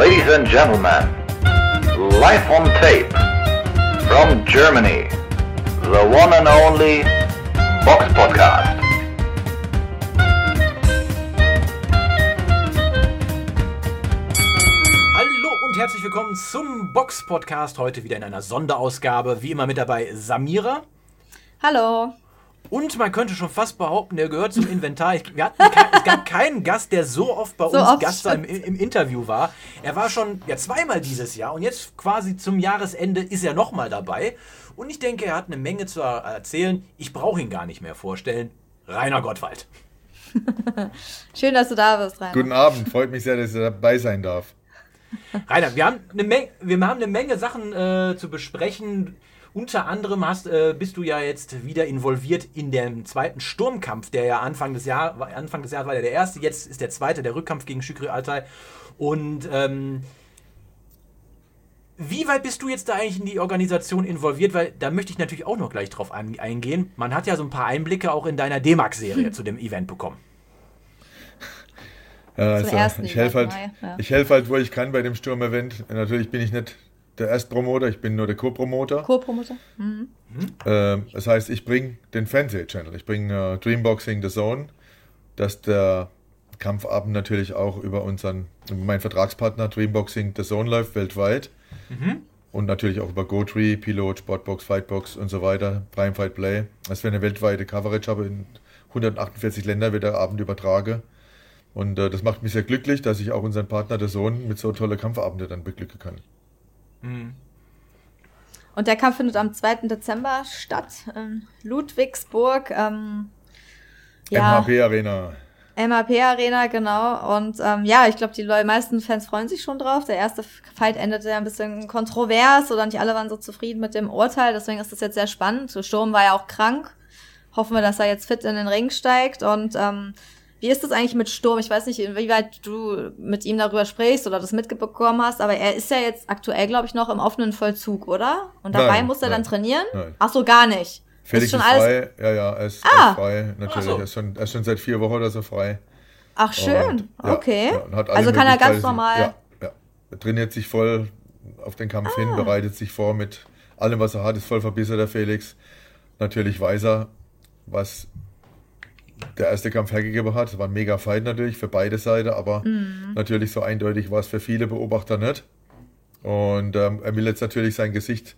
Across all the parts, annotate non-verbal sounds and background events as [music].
Ladies and gentlemen, live on tape from Germany, the one and only Box Podcast. Hallo und herzlich willkommen zum Box Podcast. Heute wieder in einer Sonderausgabe. Wie immer mit dabei Samira. Hallo. Und man könnte schon fast behaupten, er gehört zum Inventar. Ich, wir hatten kein, es gab keinen Gast, der so oft bei So uns oft Gast im, im Interview war. Er war schon ja, zweimal dieses Jahr und jetzt quasi zum Jahresende ist er nochmal dabei. Und ich denke, er hat eine Menge zu erzählen. Ich brauche ihn gar nicht mehr vorstellen. Rainer Gottwald. [laughs] Schön, dass du da bist, Rainer. Guten Abend, freut mich sehr, dass ich dabei sein darf. Rainer, wir haben eine Menge, wir haben eine Menge Sachen äh, zu besprechen. Unter anderem hast, äh, bist du ja jetzt wieder involviert in dem zweiten Sturmkampf, der ja Anfang des, Jahr, Anfang des Jahres war der, der erste, jetzt ist der zweite, der Rückkampf gegen Shukri Altai. Und ähm, wie weit bist du jetzt da eigentlich in die Organisation involviert? Weil da möchte ich natürlich auch noch gleich drauf ein, eingehen. Man hat ja so ein paar Einblicke auch in deiner D-Max-Serie [laughs] zu dem Event bekommen. Ja, also, ich helfe halt, ja. ich helfe halt, wo ich kann bei dem Sturm-Event. Natürlich bin ich nicht der Erstpromoter, ich bin nur der Co-Promoter. Co-Promoter? Mhm. Ähm, das heißt, ich bringe den Fernseh-Channel, ich bringe äh, Dreamboxing The Zone, dass der Kampfabend natürlich auch über unseren, meinen Vertragspartner Dreamboxing The Zone läuft weltweit. Und natürlich auch über GoTree, Pilot, Sportbox, Fightbox und so weiter, Prime Fight Play. Dass wir eine weltweite Coverage haben, in 148 Länder wird der Abend übertragen. Und äh, das macht mich sehr glücklich, dass ich auch unseren Partner The Zone mit so tolle Kampfabende dann beglücken kann. Und der Kampf findet am 2. Dezember statt in Ludwigsburg. Ähm, ja, MHP Arena. MAP Arena, genau. Und ähm, ja, ich glaube, die Leute, meisten Fans freuen sich schon drauf. Der erste Fight endete ja ein bisschen kontrovers oder nicht alle waren so zufrieden mit dem Urteil. Deswegen ist das jetzt sehr spannend. Sturm war ja auch krank. Hoffen wir, dass er jetzt fit in den Ring steigt. Und ähm, wie ist das eigentlich mit Sturm? Ich weiß nicht, inwieweit du mit ihm darüber sprichst oder das mitbekommen hast, aber er ist ja jetzt aktuell, glaube ich, noch im offenen Vollzug, oder? Und dabei Nein, muss er nein, dann trainieren? nein. Ach so, gar nicht. Felix ist schon ist alles. frei. Ja, ja, er ist, er Ah. ist frei. Natürlich. So. Er, ist schon, er ist schon seit vier Wochen oder so frei. Ach schön. Und, ja, okay. ja, also kann er ganz normal. Ja, ja. Er trainiert sich voll auf den Kampf Ah. hin, bereitet sich vor mit allem, was er hat, ist voll verbissen, der Felix. Natürlich weiß er, was der erste Kampf hergegeben hat. Es war ein mega Fight natürlich für beide Seiten, aber Mhm. natürlich so eindeutig war es für viele Beobachter nicht. Und ähm, er will jetzt natürlich sein Gesicht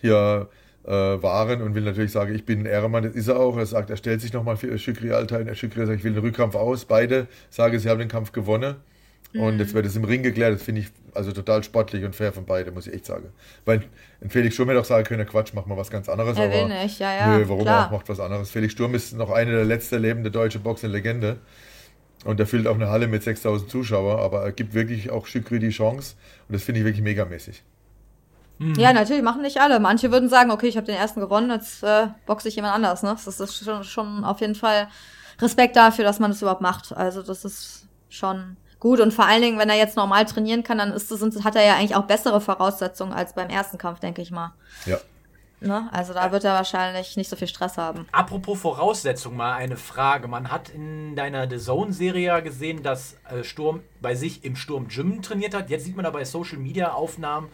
hier äh, wahren und will natürlich sagen, ich bin ein Ehrenmann, das ist er auch. Er sagt, er stellt sich nochmal für Schükri Alter und Schükri sagt, ich will den Rückkampf aus. Beide sagen, sie haben den Kampf gewonnen. Und jetzt wird es im Ring geklärt. Das finde ich also total sportlich und fair von beiden, muss ich echt sagen. Weil ein Felix Sturm hätte auch sagen können, Quatsch, mach mal was ganz anderes. Er will nicht, ja, ja, Nö, warum klar. auch, macht was anderes. Felix Sturm ist noch eine der letzten lebende deutsche Boxen-Legende. Und er füllt auch eine Halle mit 6000 Zuschauern, aber er gibt wirklich auch Schükri die Chance. Und das finde ich wirklich megamäßig. Ja, natürlich machen nicht alle. Manche würden sagen, okay, ich habe den ersten gewonnen, jetzt äh, boxe ich jemand anders. Ne? Das ist schon, schon auf jeden Fall Respekt dafür, dass man das überhaupt macht. Also das ist schon gut. Und vor allen Dingen, wenn er jetzt normal trainieren kann, dann ist das, hat er ja eigentlich auch bessere Voraussetzungen als beim ersten Kampf, denke ich mal. Ja. Ne? Also da wird er wahrscheinlich nicht so viel Stress haben. Apropos Voraussetzung, mal eine Frage. Man hat in deiner The Zone-Serie ja gesehen, dass äh, Sturm bei sich im Sturm Gym trainiert hat. Jetzt sieht man da bei Social Media Aufnahmen,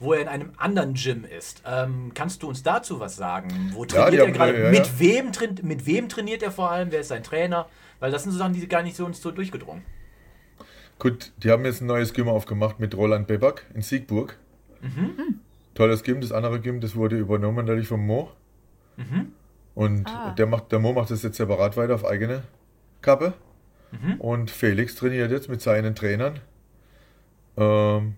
wo er in einem anderen Gym ist. Ähm, kannst du uns dazu was sagen? Wo trainiert die er gerade? ja, ja. mit, Wem mit wem trainiert er vor allem? Wer ist sein Trainer? Weil das sind so Sachen, die gar nicht so uns so durchgedrungen. Gut, die haben jetzt ein neues Gym aufgemacht mit Roland Bebak in Siegburg. Tolles Gym. Das andere Gym, das wurde übernommen natürlich vom Mo. Und Ah. der, macht, der Mo macht das jetzt separat weiter auf eigene Kappe. Und Felix trainiert jetzt mit seinen Trainern ähm,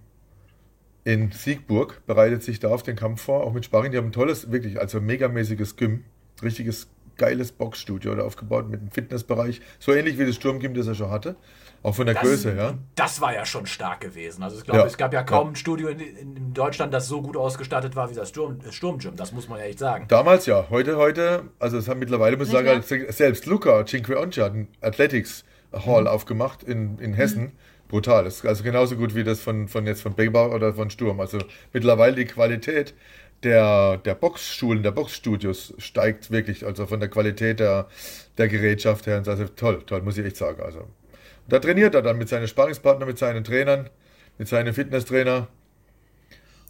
in Siegburg, bereitet sich da auf den Kampf vor, auch mit Sparring. Die haben ein tolles, wirklich, also megamäßiges Gym. Richtiges geiles Boxstudio da aufgebaut mit einem Fitnessbereich. So ähnlich wie das Sturmgym, das er schon hatte. Auch von der Das, Größe, ja. das war ja schon stark gewesen. Also ich glaube, Ja. es gab ja kaum Ja. ein Studio in, in, Deutschland, das so gut ausgestattet war wie das Sturm, Sturmgym. Das muss man ja echt sagen. Damals ja, heute, heute, also es haben mittlerweile, muss ich sagen, mehr? selbst Luca Cinque Once hat einen Athletics Hall aufgemacht in, in Hessen. Brutal. Das ist also genauso gut wie das von, von jetzt von Begbau oder von Sturm. Also mittlerweile die Qualität der, der Boxschulen, der Boxstudios steigt wirklich, also von der Qualität der, der Gerätschaft her. Also toll, toll, muss ich echt sagen. Also da trainiert er dann mit seinen Sparringspartnern, mit seinen Trainern. mit seinem Fitnesstrainer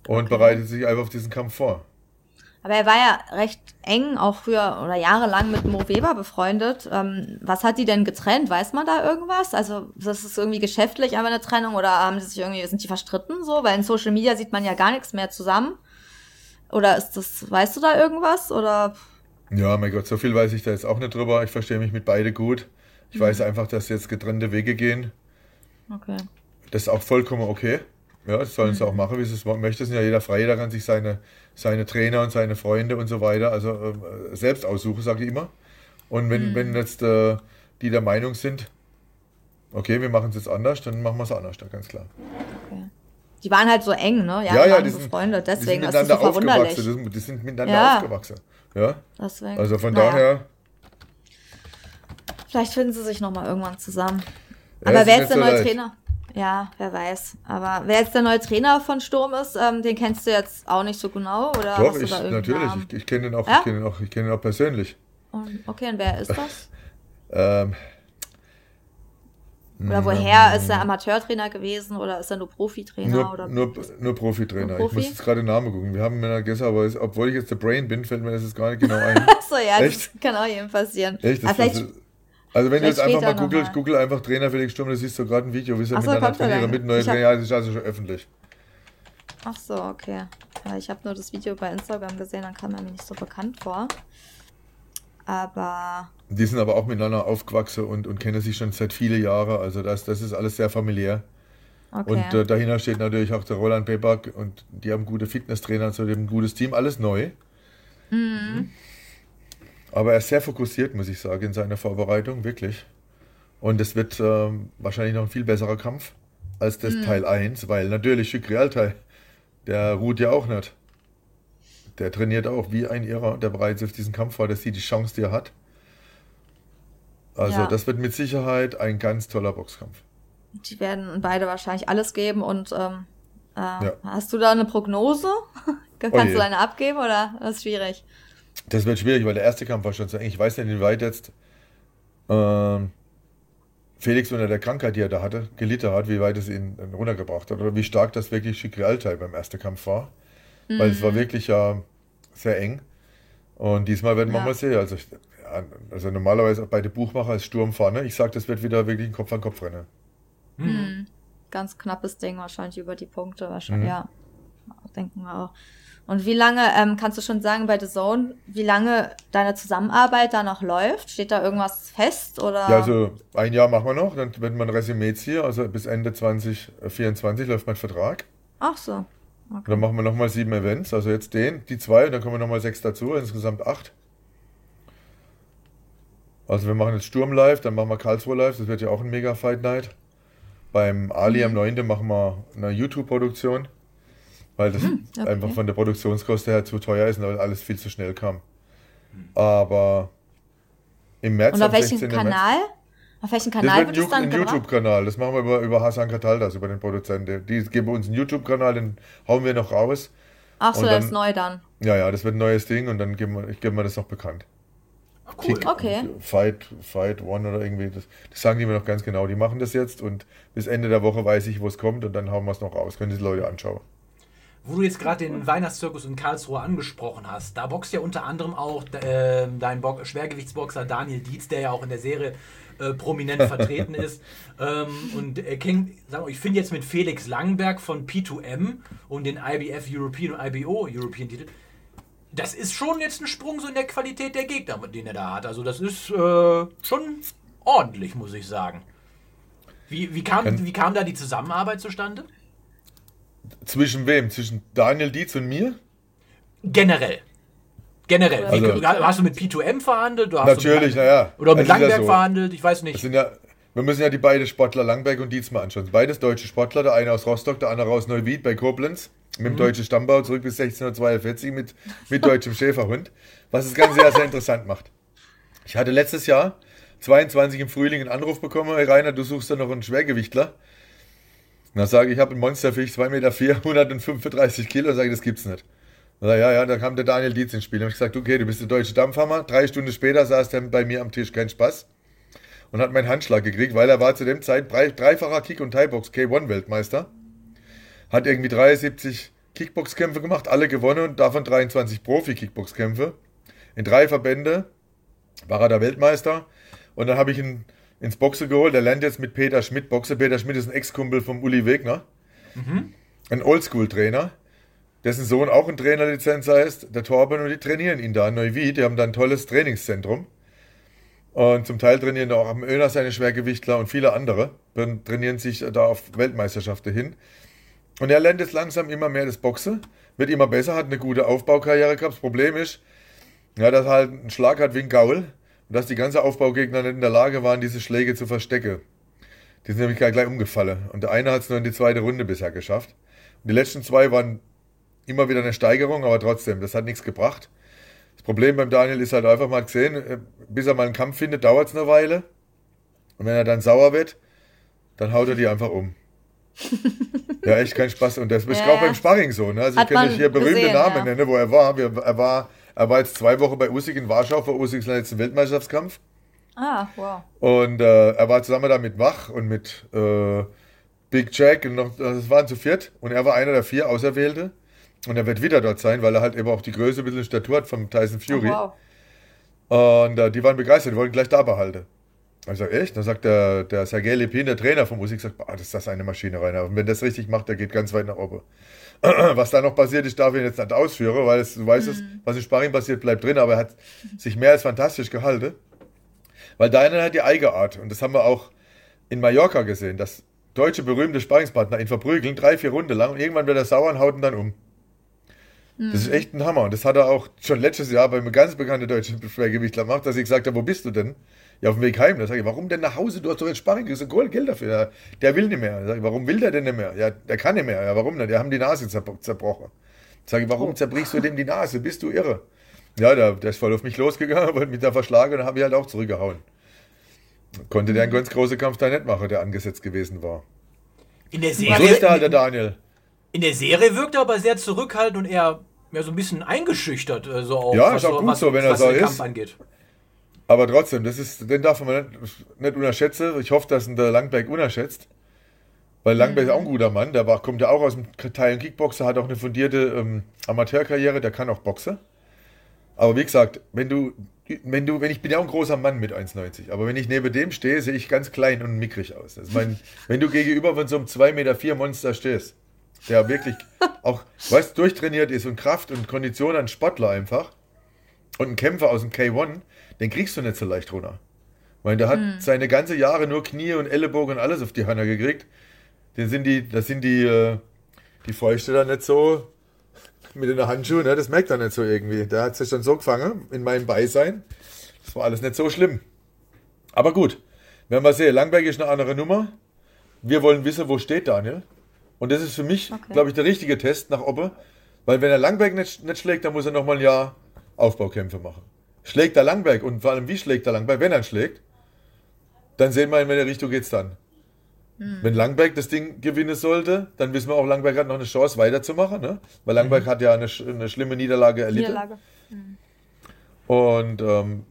und bereitet sich einfach auf diesen Kampf vor. Aber er war ja recht eng, auch früher oder jahrelang mit Mo Weber befreundet. Ähm, was hat die denn getrennt? Weiß man da irgendwas? Also, das ist irgendwie geschäftlich aber eine Trennung oder haben sie sich irgendwie, sind die verstritten so? Weil in Social Media sieht man ja gar nichts mehr zusammen. Oder ist das, weißt du da irgendwas? Oder? Ja, mein Gott, so viel weiß ich da jetzt auch nicht drüber. Ich verstehe mich mit beide gut. Ich weiß einfach, dass jetzt getrennte Wege gehen. Okay. Das ist auch vollkommen okay. Ja, das sollen sie auch machen, wie sie es möchten. Es ist ja jeder frei, jeder kann sich seine, seine Trainer und seine Freunde und so weiter, also äh, selbst aussuchen, sage ich immer. Und wenn, wenn jetzt äh, die der Meinung sind, okay, wir machen es jetzt anders, dann machen wir es anders, dann ganz klar. okay. Die waren halt so eng, ne? Ja, ja, die so sind, befreundet, die sind deswegen ist das miteinander so aufgewachsen. Die sind miteinander Ja. aufgewachsen. Ja, Deswegen. also von Naja. daher, Vielleicht finden sie sich nochmal irgendwann zusammen. Ja, Aber wer ist der so neue leicht. Trainer? Ja, wer weiß. Aber wer jetzt der neue Trainer von Sturm ist, ähm, den kennst du jetzt auch nicht so genau? Oder doch, ich, natürlich, ich, ich kenne den auch, Ja? ich kenne ihn auch, ich kenne ihn auch persönlich. Und, okay, und wer ist [laughs] das? Ähm, Oder woher ist er Amateurtrainer gewesen oder ist er nur Profitrainer? Nur, oder? nur, nur Profitrainer. Profi? Ich muss jetzt gerade den Namen gucken. Wir haben mir gestern, aber es- obwohl ich jetzt der Brain bin, fällt mir das jetzt gar nicht genau ein. [laughs] Achso, ja, Echt? das kann auch jedem passieren. Echt? Das, das, also wenn du jetzt einfach mal googelst, google einfach Trainer Felix Sturm, da siehst du gerade ein Video, wie sie so, miteinander er trainieren mit neuen Trainer. Ja, das ist also schon öffentlich. ach so, okay. Ja, ich habe nur das Video bei Instagram gesehen, dann kam er mir nicht so bekannt vor. Aber Die sind aber auch miteinander aufgewachsen und, und kennen sich schon seit vielen Jahren. Also das, das ist alles sehr familiär. okay. Und äh, dahinter steht natürlich auch der Roland Beback und die haben gute Fitnesstrainer, also die haben ein gutes Team, alles neu. Mhm. Aber er ist sehr fokussiert, muss ich sagen, in seiner Vorbereitung, wirklich. Und es wird ähm, wahrscheinlich noch ein viel besserer Kampf als Mhm. das Teil 1, weil natürlich Shukri Altai, der ruht ja auch nicht. Der trainiert auch wie ein Irrer, der bereits auf diesen Kampf war, der sieht die Chance, die er hat. Also Ja. das wird mit Sicherheit ein ganz toller Boxkampf. die werden beide wahrscheinlich alles geben und ähm, äh, hast du da eine Prognose? [laughs] Kannst Oh je. du eine abgeben oder das ist schwierig? Das wird schwierig, weil der erste Kampf war schon so eng. Ich weiß nicht, inwieweit jetzt ähm, Felix unter der Krankheit, die er da hatte, gelitten hat, wie weit es ihn runtergebracht hat oder wie stark das wirklich Shikri Altai beim ersten Kampf war. Weil es war wirklich ja sehr eng. Und diesmal werden wir Ja. mal sehen. Also, ja, also normalerweise auch bei den Buchmacher ist Sturm vorne. Ich sage, das wird wieder wirklich ein Kopf an Kopf rennen. Ganz knappes Ding wahrscheinlich über die Punkte. Wahrscheinlich, Mhm. Ja, denken wir auch. Und wie lange, ähm, kannst du schon sagen bei The Zone, wie lange deine Zusammenarbeit da noch läuft? Steht da irgendwas fest oder? Ja, also ein Jahr machen wir noch, dann wird man ein Resümee ziehen. Also bis Ende 2024 läuft mein Vertrag. Ach so. Und dann machen wir nochmal sieben Events, also jetzt den, die zwei, und dann kommen nochmal sechs dazu, insgesamt acht. Also wir machen jetzt Sturm live, dann machen wir Karlsruhe live, das wird ja auch ein mega Fight Night. Beim Ali am 9. machen wir eine YouTube-Produktion, weil das Hm, okay. einfach von der Produktionskoste her zu teuer ist und weil alles viel zu schnell kam. Aber im März Und auf am welchem 16. März- Kanal? Auf welchem das Kanal wird wird ein es dann gebracht? YouTube-Kanal. Das machen wir über, über Hasan Kataldas, über den Produzenten. Die geben uns einen YouTube-Kanal, den hauen wir noch raus. Ach so, das dann- ist neu dann. Ja, ja, das wird ein neues Ding und dann geben wir, ich gebe mir das noch bekannt. Cool. Kick, Okay. Fight, Fight One oder irgendwie. Das, das sagen die mir noch ganz genau. Die machen das jetzt und bis Ende der Woche weiß ich, wo es kommt und dann hauen wir es noch raus. Können die Leute anschauen. Wo du jetzt gerade den Weihnachtszirkus in Karlsruhe angesprochen hast, da boxt ja unter anderem auch äh, dein Bo Schwergewichtsboxer Daniel Dietz, der ja auch in der Serie äh, prominent vertreten [laughs] ist. Ähm, und er kennt, sagen wir, ich finde jetzt mit Felix Langenberg von P2M und den IBF European und IBO European Titel, das ist schon jetzt ein Sprung so in der Qualität der Gegner, den er da hat. Also das ist äh, schon ordentlich, muss ich sagen. Wie, wie, kam, wie kam da die Zusammenarbeit zustande? Zwischen wem? Zwischen Daniel Dietz und mir? Generell. Generell. Also- Wie, hast du mit P2M verhandelt? Oder hast Natürlich, du mit, naja. Oder mit Langberg so. verhandelt? Ich weiß nicht. ja, wir müssen ja die beiden Sportler, Langberg und Dietz mal anschauen. Beides deutsche Sportler, der eine aus Rostock, der andere aus Neuwied bei Koblenz. Mit dem deutschen Stammbau zurück bis 1642 mit, mit deutschem [laughs] Schäferhund. Was das Ganze ja sehr interessant macht. Ich hatte letztes Jahr, 22 im Frühling, einen Anruf bekommen, hey Rainer, du suchst da noch einen Schwergewichtler. Und dann sage ich, ich habe einen Monsterfisch, 2,4 Meter, 135 Kilo. Und sage, das gibt's nicht. Na ja, ja, dann kam der Daniel Dietz ins Spiel. Dann habe ich gesagt, okay, du bist der deutsche Dampfhammer. Drei Stunden später saß der bei mir am Tisch, kein Spaß. Und hat meinen Handschlag gekriegt, weil er war zu dem Zeit drei, dreifacher Kick- und Thai-Box K1-Weltmeister. hat irgendwie 73 Kickboxkämpfe gemacht, alle gewonnen und davon 23 Profi-Kickboxkämpfe. In drei Verbände war er der Weltmeister. Und dann habe ich ihn ins Boxen geholt. Der lernt jetzt mit Peter Schmidt Boxe. Peter Schmidt ist ein Ex-Kumpel vom Uli Wegner. Ein Oldschool-Trainer, dessen Sohn auch ein Trainerlizenz heißt, der Torben, und die trainieren ihn da in Neuwied. Die haben da ein tolles Trainingszentrum. Und zum Teil trainieren da auch am Öner seine Schwergewichtler und viele andere. Dann trainieren sich da auf Weltmeisterschaften hin. Und er lernt jetzt langsam immer mehr das Boxen, wird immer besser, hat eine gute Aufbaukarriere gehabt. Das Problem ist, ja, dass er halt einen Schlag hat wie ein Gaul und dass die ganzen Aufbaugegner nicht in der Lage waren, diese Schläge zu verstecken. Die sind nämlich gleich umgefallen. Und der eine hat es nur in die zweite Runde bisher geschafft. Und die letzten zwei waren immer wieder eine Steigerung, aber trotzdem, das hat nichts gebracht. Das Problem beim Daniel ist halt einfach mal gesehen, äh, bis er mal einen Kampf findet, dauert es eine Weile. Und wenn er dann sauer wird, dann haut er die einfach um. ja, echt kein Spaß. Und das ist Ja. auch beim Sparring so. Ne? Also ich kann nicht hier berühmte gesehen, Namen ja. nennen, wo er war. Er war. Er war jetzt zwei Wochen bei Usyk in Warschau für Usyks letzten Weltmeisterschaftskampf. Ah, wow. Und äh, er war zusammen da mit Wach und mit äh, Big Jack und noch, das waren zu viert. Und er war einer der vier Auserwählte. Und er wird wieder dort sein, weil er halt eben auch die Größe, ein bisschen Statur hat vom Tyson Oh, Fury. wow. Und äh, die waren begeistert, die wollten gleich da behalten. Ich sag, echt? Dann sagt der, der Sergei Lepin, der Trainer von Musik, sagt, das ist das eine Maschine, Rainer. Und wenn das richtig macht, der geht ganz weit nach oben. [clears throat] Was da noch passiert ist, darf ich jetzt nicht ausführen, weil es, du weißt es, was in Sparring passiert, bleibt drin, aber er hat sich mehr als fantastisch gehalten. Weil deiner hat die eigene Art. Und das haben wir auch in Mallorca gesehen, dass deutsche berühmte Sparringspartner ihn verprügeln, drei, vier Runden lang und irgendwann wird er sauer und haut ihn dann um. Das ist echt ein Hammer. Und das hat er auch schon letztes Jahr bei einem ganz bekannten deutschen Schwergewichtler gemacht, dass ich gesagt habe, wo bist du denn? Ja, auf dem Weg heim. Da sage ich, warum denn nach Hause? Du hast doch jetzt Sparring, kriegst du Gold, Geld dafür. Ja, der will nicht mehr. Da sag ich, warum will der denn nicht mehr? Ja, der kann nicht mehr. Ja, warum nicht? Die haben die Nase zerbro- zerbrochen. Sag ich, warum zerbrichst du dem die Nase? Bist du irre? Ja, der, der ist voll auf mich losgegangen, [laughs] wollte mich da verschlagen und dann habe ich halt auch zurückgehauen. Konnte der einen ganz großen Kampf da nicht machen, der angesetzt gewesen war. In der Und so ist der halt der Serie, Daniel. in der Serie wirkt er aber sehr zurückhaltend und eher ja, so ein bisschen eingeschüchtert, äh, so auch, Ja, was, ist auch gut was, so, wenn er was so den ist. Kampf angeht. Aber trotzdem, das ist, den darf man nicht, nicht unterschätzen. Ich hoffe, dass ihn der Langberg unterschätzt. Weil Langberg ist auch ein guter Mann. Der war, kommt ja auch aus dem Teil und Kickboxer, hat auch eine fundierte ähm, Amateurkarriere, der kann auch Boxen. Aber wie gesagt, wenn du, wenn du, wenn ich bin ja auch ein großer Mann mit 1,90, aber wenn ich neben dem stehe, sehe ich ganz klein und mickrig aus. Das ist mein, [laughs] wenn du gegenüber von so einem 2,4 Meter Monster stehst, der wirklich auch, weißt, durchtrainiert ist und Kraft und Kondition an Sportler einfach, und ein Kämpfer aus dem K1, den kriegst du nicht so leicht runter. Weil der hat seine ganze Jahre nur Knie und Ellenbogen und alles auf die Hörner gekriegt. Den sind die, das sind die, äh, die Fäuste dann nicht so mit den Handschuhen, ne? das merkt er nicht so irgendwie. Der hat sich dann so gefangen in meinem Beisein. Das war alles nicht so schlimm. Aber gut, werden wir sehen. Langberg ist eine andere Nummer. Wir wollen wissen, wo steht Daniel. Und das ist für mich, Okay. glaube ich, der richtige Test nach oben. Weil wenn er Langberg nicht, nicht schlägt, dann muss er nochmal ein Jahr Aufbaukämpfe machen. Schlägt er Langberg und vor allem wie schlägt er Langberg, wenn er ihn schlägt, dann sehen wir, in welche Richtung geht's dann. Wenn Langberg das Ding gewinnen sollte, dann wissen wir auch, Langberg hat noch eine Chance weiterzumachen, ne? weil Langberg hat ja eine, eine schlimme Niederlage erlitten. Niederlage. Und ähm,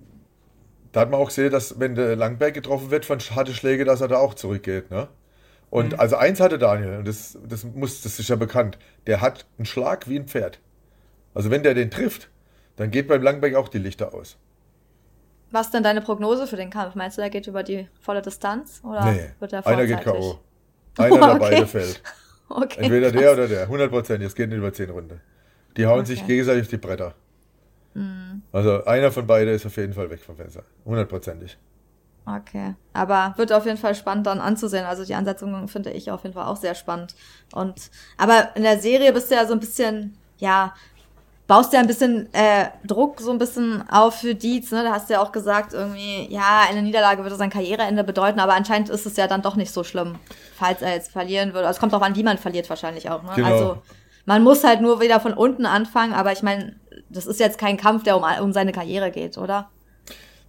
da hat man auch gesehen, dass wenn der Langberg getroffen wird von harte Schläge, dass er da auch zurückgeht. Ne? Und also eins hatte Daniel, und das, das, muss, das ist ja bekannt, der hat einen Schlag wie ein Pferd. Also wenn der den trifft, dann geht beim Langberg auch die Lichter aus. Was ist denn deine Prognose für den Kampf? Meinst du, der geht über die volle Distanz? Oder nee, wird er einer geht? K.O. Einer [laughs] der Okay. beide fällt. [laughs] Okay. Entweder der oder der, 100 Prozent, jetzt geht nicht über 10 Runden. Die hauen sich Okay. gegenseitig auf die Bretter. Also einer von beiden ist auf jeden Fall weg vom Fenster. Hundertprozentig. Okay. Aber wird auf jeden Fall spannend dann anzusehen. Also die Ansetzungen finde ich auf jeden Fall auch sehr spannend. Und aber in der Serie bist du ja so ein bisschen, ja, baust ja ein bisschen äh, Druck so ein bisschen auf für Dietz, ne? Da hast du ja auch gesagt, irgendwie, ja, eine Niederlage würde sein Karriereende bedeuten, aber anscheinend ist es ja dann doch nicht so schlimm, falls er jetzt verlieren würde. Also es kommt auch an, wie man verliert wahrscheinlich auch, ne? Genau. Also man muss halt nur wieder von unten anfangen, aber ich meine, das ist jetzt kein Kampf, der um, um seine Karriere geht, oder?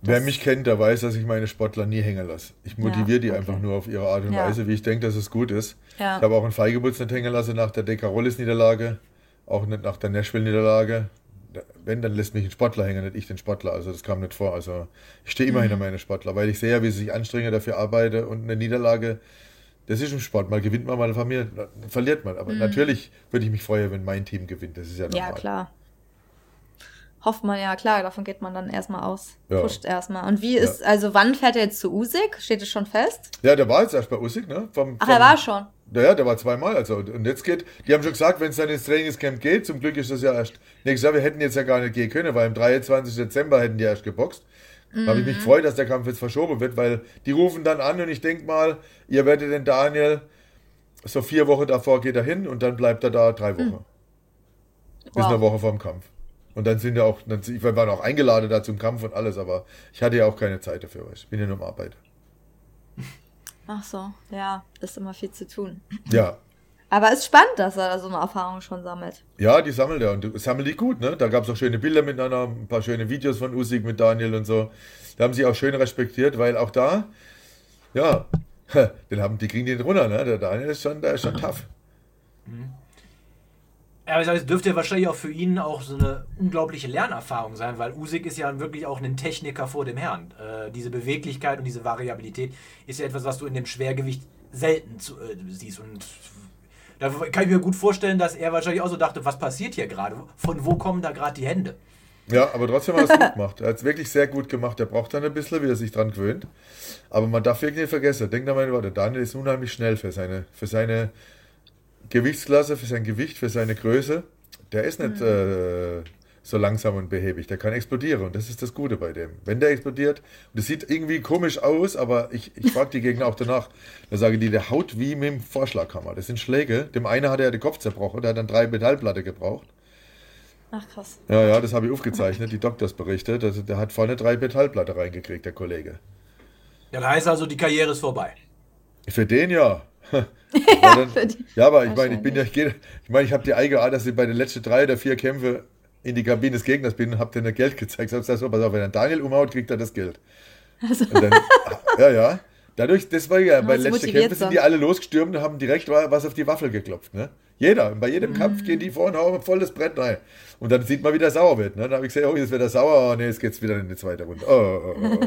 Wer mich kennt, der weiß, dass ich meine Sportler nie hängen lasse. Ich motiviere die okay. einfach nur auf ihre Art und Ja. Weise, wie ich denke, dass es gut ist. Ja. Ich habe auch einen Feigebutz nicht hängen lassen nach der Decarollis-Niederlage, auch nicht nach der Nashville-Niederlage. Wenn, dann lässt mich ein Sportler hängen, nicht ich den Sportler. Also das kam nicht vor. Also ich stehe Mhm. immer hinter meine Sportler, weil ich sehe ja, wie sie sich anstrengen, dafür arbeite und eine Niederlage, Das ist im Sport. Mal gewinnt man, mal verliert, verliert man. Aber natürlich würde ich mich freuen, wenn mein Team gewinnt. Das ist ja normal. Ja, klar. Hofft man ja, klar, davon geht man dann erstmal aus. Ja. Pusht erstmal. Und wie ist, also wann fährt er jetzt zu Usik? Steht es schon fest? Ja, der war jetzt erst bei Usyk, ne? Vom, Ach, vom, er war schon. Ja, der war zweimal. Also, und jetzt geht, die haben schon gesagt, wenn es dann ins Trainingscamp geht, zum Glück ist das ja erst nächstes Jahr, wir hätten jetzt ja gar nicht gehen können, weil am 23. Dezember hätten die erst geboxt. Da habe ich mich gefreut, dass der Kampf jetzt verschoben wird, weil die rufen dann an und ich denke mal, ihr werdet den Daniel, so vier Wochen davor geht er hin und dann bleibt er da drei Wochen. Bis Wow. eine Woche vorm Kampf. Und dann sind ja auch, dann, ich war auch eingeladen da zum Kampf und alles, aber ich hatte ja auch keine Zeit dafür, weißt du. ich bin ja nur am Arbeiten. Ach so, ja, ist immer viel zu tun. Ja, Aber es ist spannend, dass er da so eine Erfahrung schon sammelt. Ja, die sammelt er und sammelt die gut, ne? Da gab es auch schöne Bilder miteinander, ein paar schöne Videos von Usyk mit Daniel und so. Da haben sie auch schön respektiert, weil auch da, ja, [laughs] den haben, die kriegen den runter, ne? Der Daniel ist schon, der ist schon [laughs] tough. Ja, aber es dürfte wahrscheinlich auch für ihn auch so eine unglaubliche Lernerfahrung sein, weil Usyk ist ja wirklich auch ein Techniker vor dem Herrn. Äh, diese Beweglichkeit und diese Variabilität ist ja etwas, was du in dem Schwergewicht selten zu, äh, siehst. Und da kann ich mir gut vorstellen, dass er wahrscheinlich auch so dachte, was passiert hier gerade? Von wo kommen da gerade die Hände? Ja, aber trotzdem hat er es gut gemacht. Er hat es wirklich sehr gut gemacht. Er braucht dann ein bisschen, wie er sich dran gewöhnt. Aber man darf wirklich nicht vergessen, denkt an meine Worte, Daniel ist unheimlich schnell für seine, für seine Gewichtsklasse, für sein Gewicht, für seine Größe. Der ist nicht äh, so langsam und behäbig. Der kann explodieren und das ist das Gute bei dem. Wenn der explodiert, und das sieht irgendwie komisch aus, aber ich, ich frage die Gegner auch danach, da sage die, der haut wie mit dem Vorschlaghammer. Das sind Schläge. Dem einen hat er den Kopf zerbrochen, der hat dann drei Metallplatte gebraucht. Ach krass. Ja, ja, das habe ich aufgezeichnet, die Doktors berichtet. Also, der hat vorne drei Metallplatte reingekriegt, der Kollege. Ja, das heißt also, die Karriere ist vorbei. Für den ja. [laughs] Dann, ja, aber ich meine, ich bin ja, ich, gehe- ich meine, ich habe die eigene Art, dass ich bei den letzten drei oder vier Kämpfen in die Kabine des Gegners bin und habe denen Geld gezeigt. Selbst das so, pass auf, wenn er Daniel umhaut, kriegt er das Geld. Und dann, [laughs] ja, ja. Dadurch, das war ja, bei letzten Kämpfen sind die alle losgestürmt und haben direkt wa- was auf die Waffel geklopft. Ne? Jeder. Und bei jedem Mhm. Kampf gehen die vor und hauen voll das Brett rein. Und dann sieht man, wie der sauer wird. Ne? Dann habe ich gesagt, oh, jetzt wird er sauer. Oh, nee, jetzt geht's wieder in die zweite Runde. Oh, oh, oh, oh.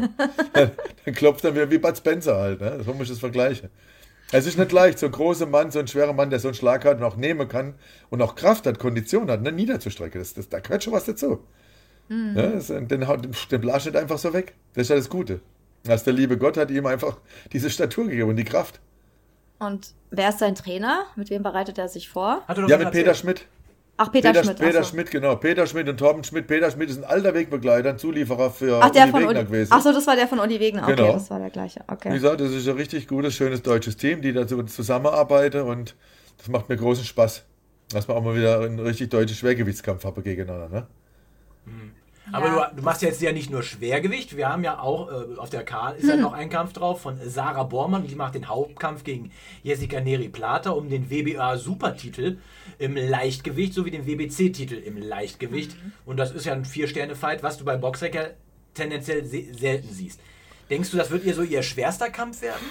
dann, [laughs] [laughs] dann klopft er wieder wie Bud Spencer halt. Ne? So muss ich das vergleichen. Es ist nicht leicht, so ein großer Mann, so ein schwerer Mann, der so einen Schlag hat und auch nehmen kann und auch Kraft hat, Kondition hat, ne, niederzustrecken. Das, das, da gehört schon was dazu. Ja, das, den, haut- den Blasch nicht einfach so weg. Das ist ja das Gute. Also der liebe Gott hat ihm einfach diese Statur gegeben und die Kraft. Und wer ist sein Trainer? Mit wem bereitet er sich vor? Er Ja, mit Peter erzählt. Schmidt. Ach, Peter, Peter, Schmidt. Peter ach so. Schmidt, genau. Peter Schmidt und Torben Schmidt. Peter Schmidt ist ein alter Wegbegleiter, ein Zulieferer für Ach, der Uli von Wegner Uli. gewesen. Ach so, das war der von Uli Wegner. Okay, Genau. das war der gleiche. Wie Okay. gesagt, das ist ein richtig gutes, schönes deutsches Team, die dazu zusammenarbeiten und das macht mir großen Spaß. Dass wir auch mal wieder einen richtig deutschen Schwergewichtskampf haben gegeneinander. Ne? Aber Ja. du, du machst jetzt ja nicht nur Schwergewicht, wir haben ja auch äh, auf der Karte ist ja noch ein Kampf drauf von Sarah Bormann, die macht den Hauptkampf gegen Jessica Neri Plata um den WBA Supertitel im Leichtgewicht sowie den WBC-Titel im Leichtgewicht. Und das ist ja ein Vier-Sterne-Fight, was du bei Boxrec ja tendenziell se selten siehst. Denkst du, das wird ihr so ihr schwerster Kampf werden?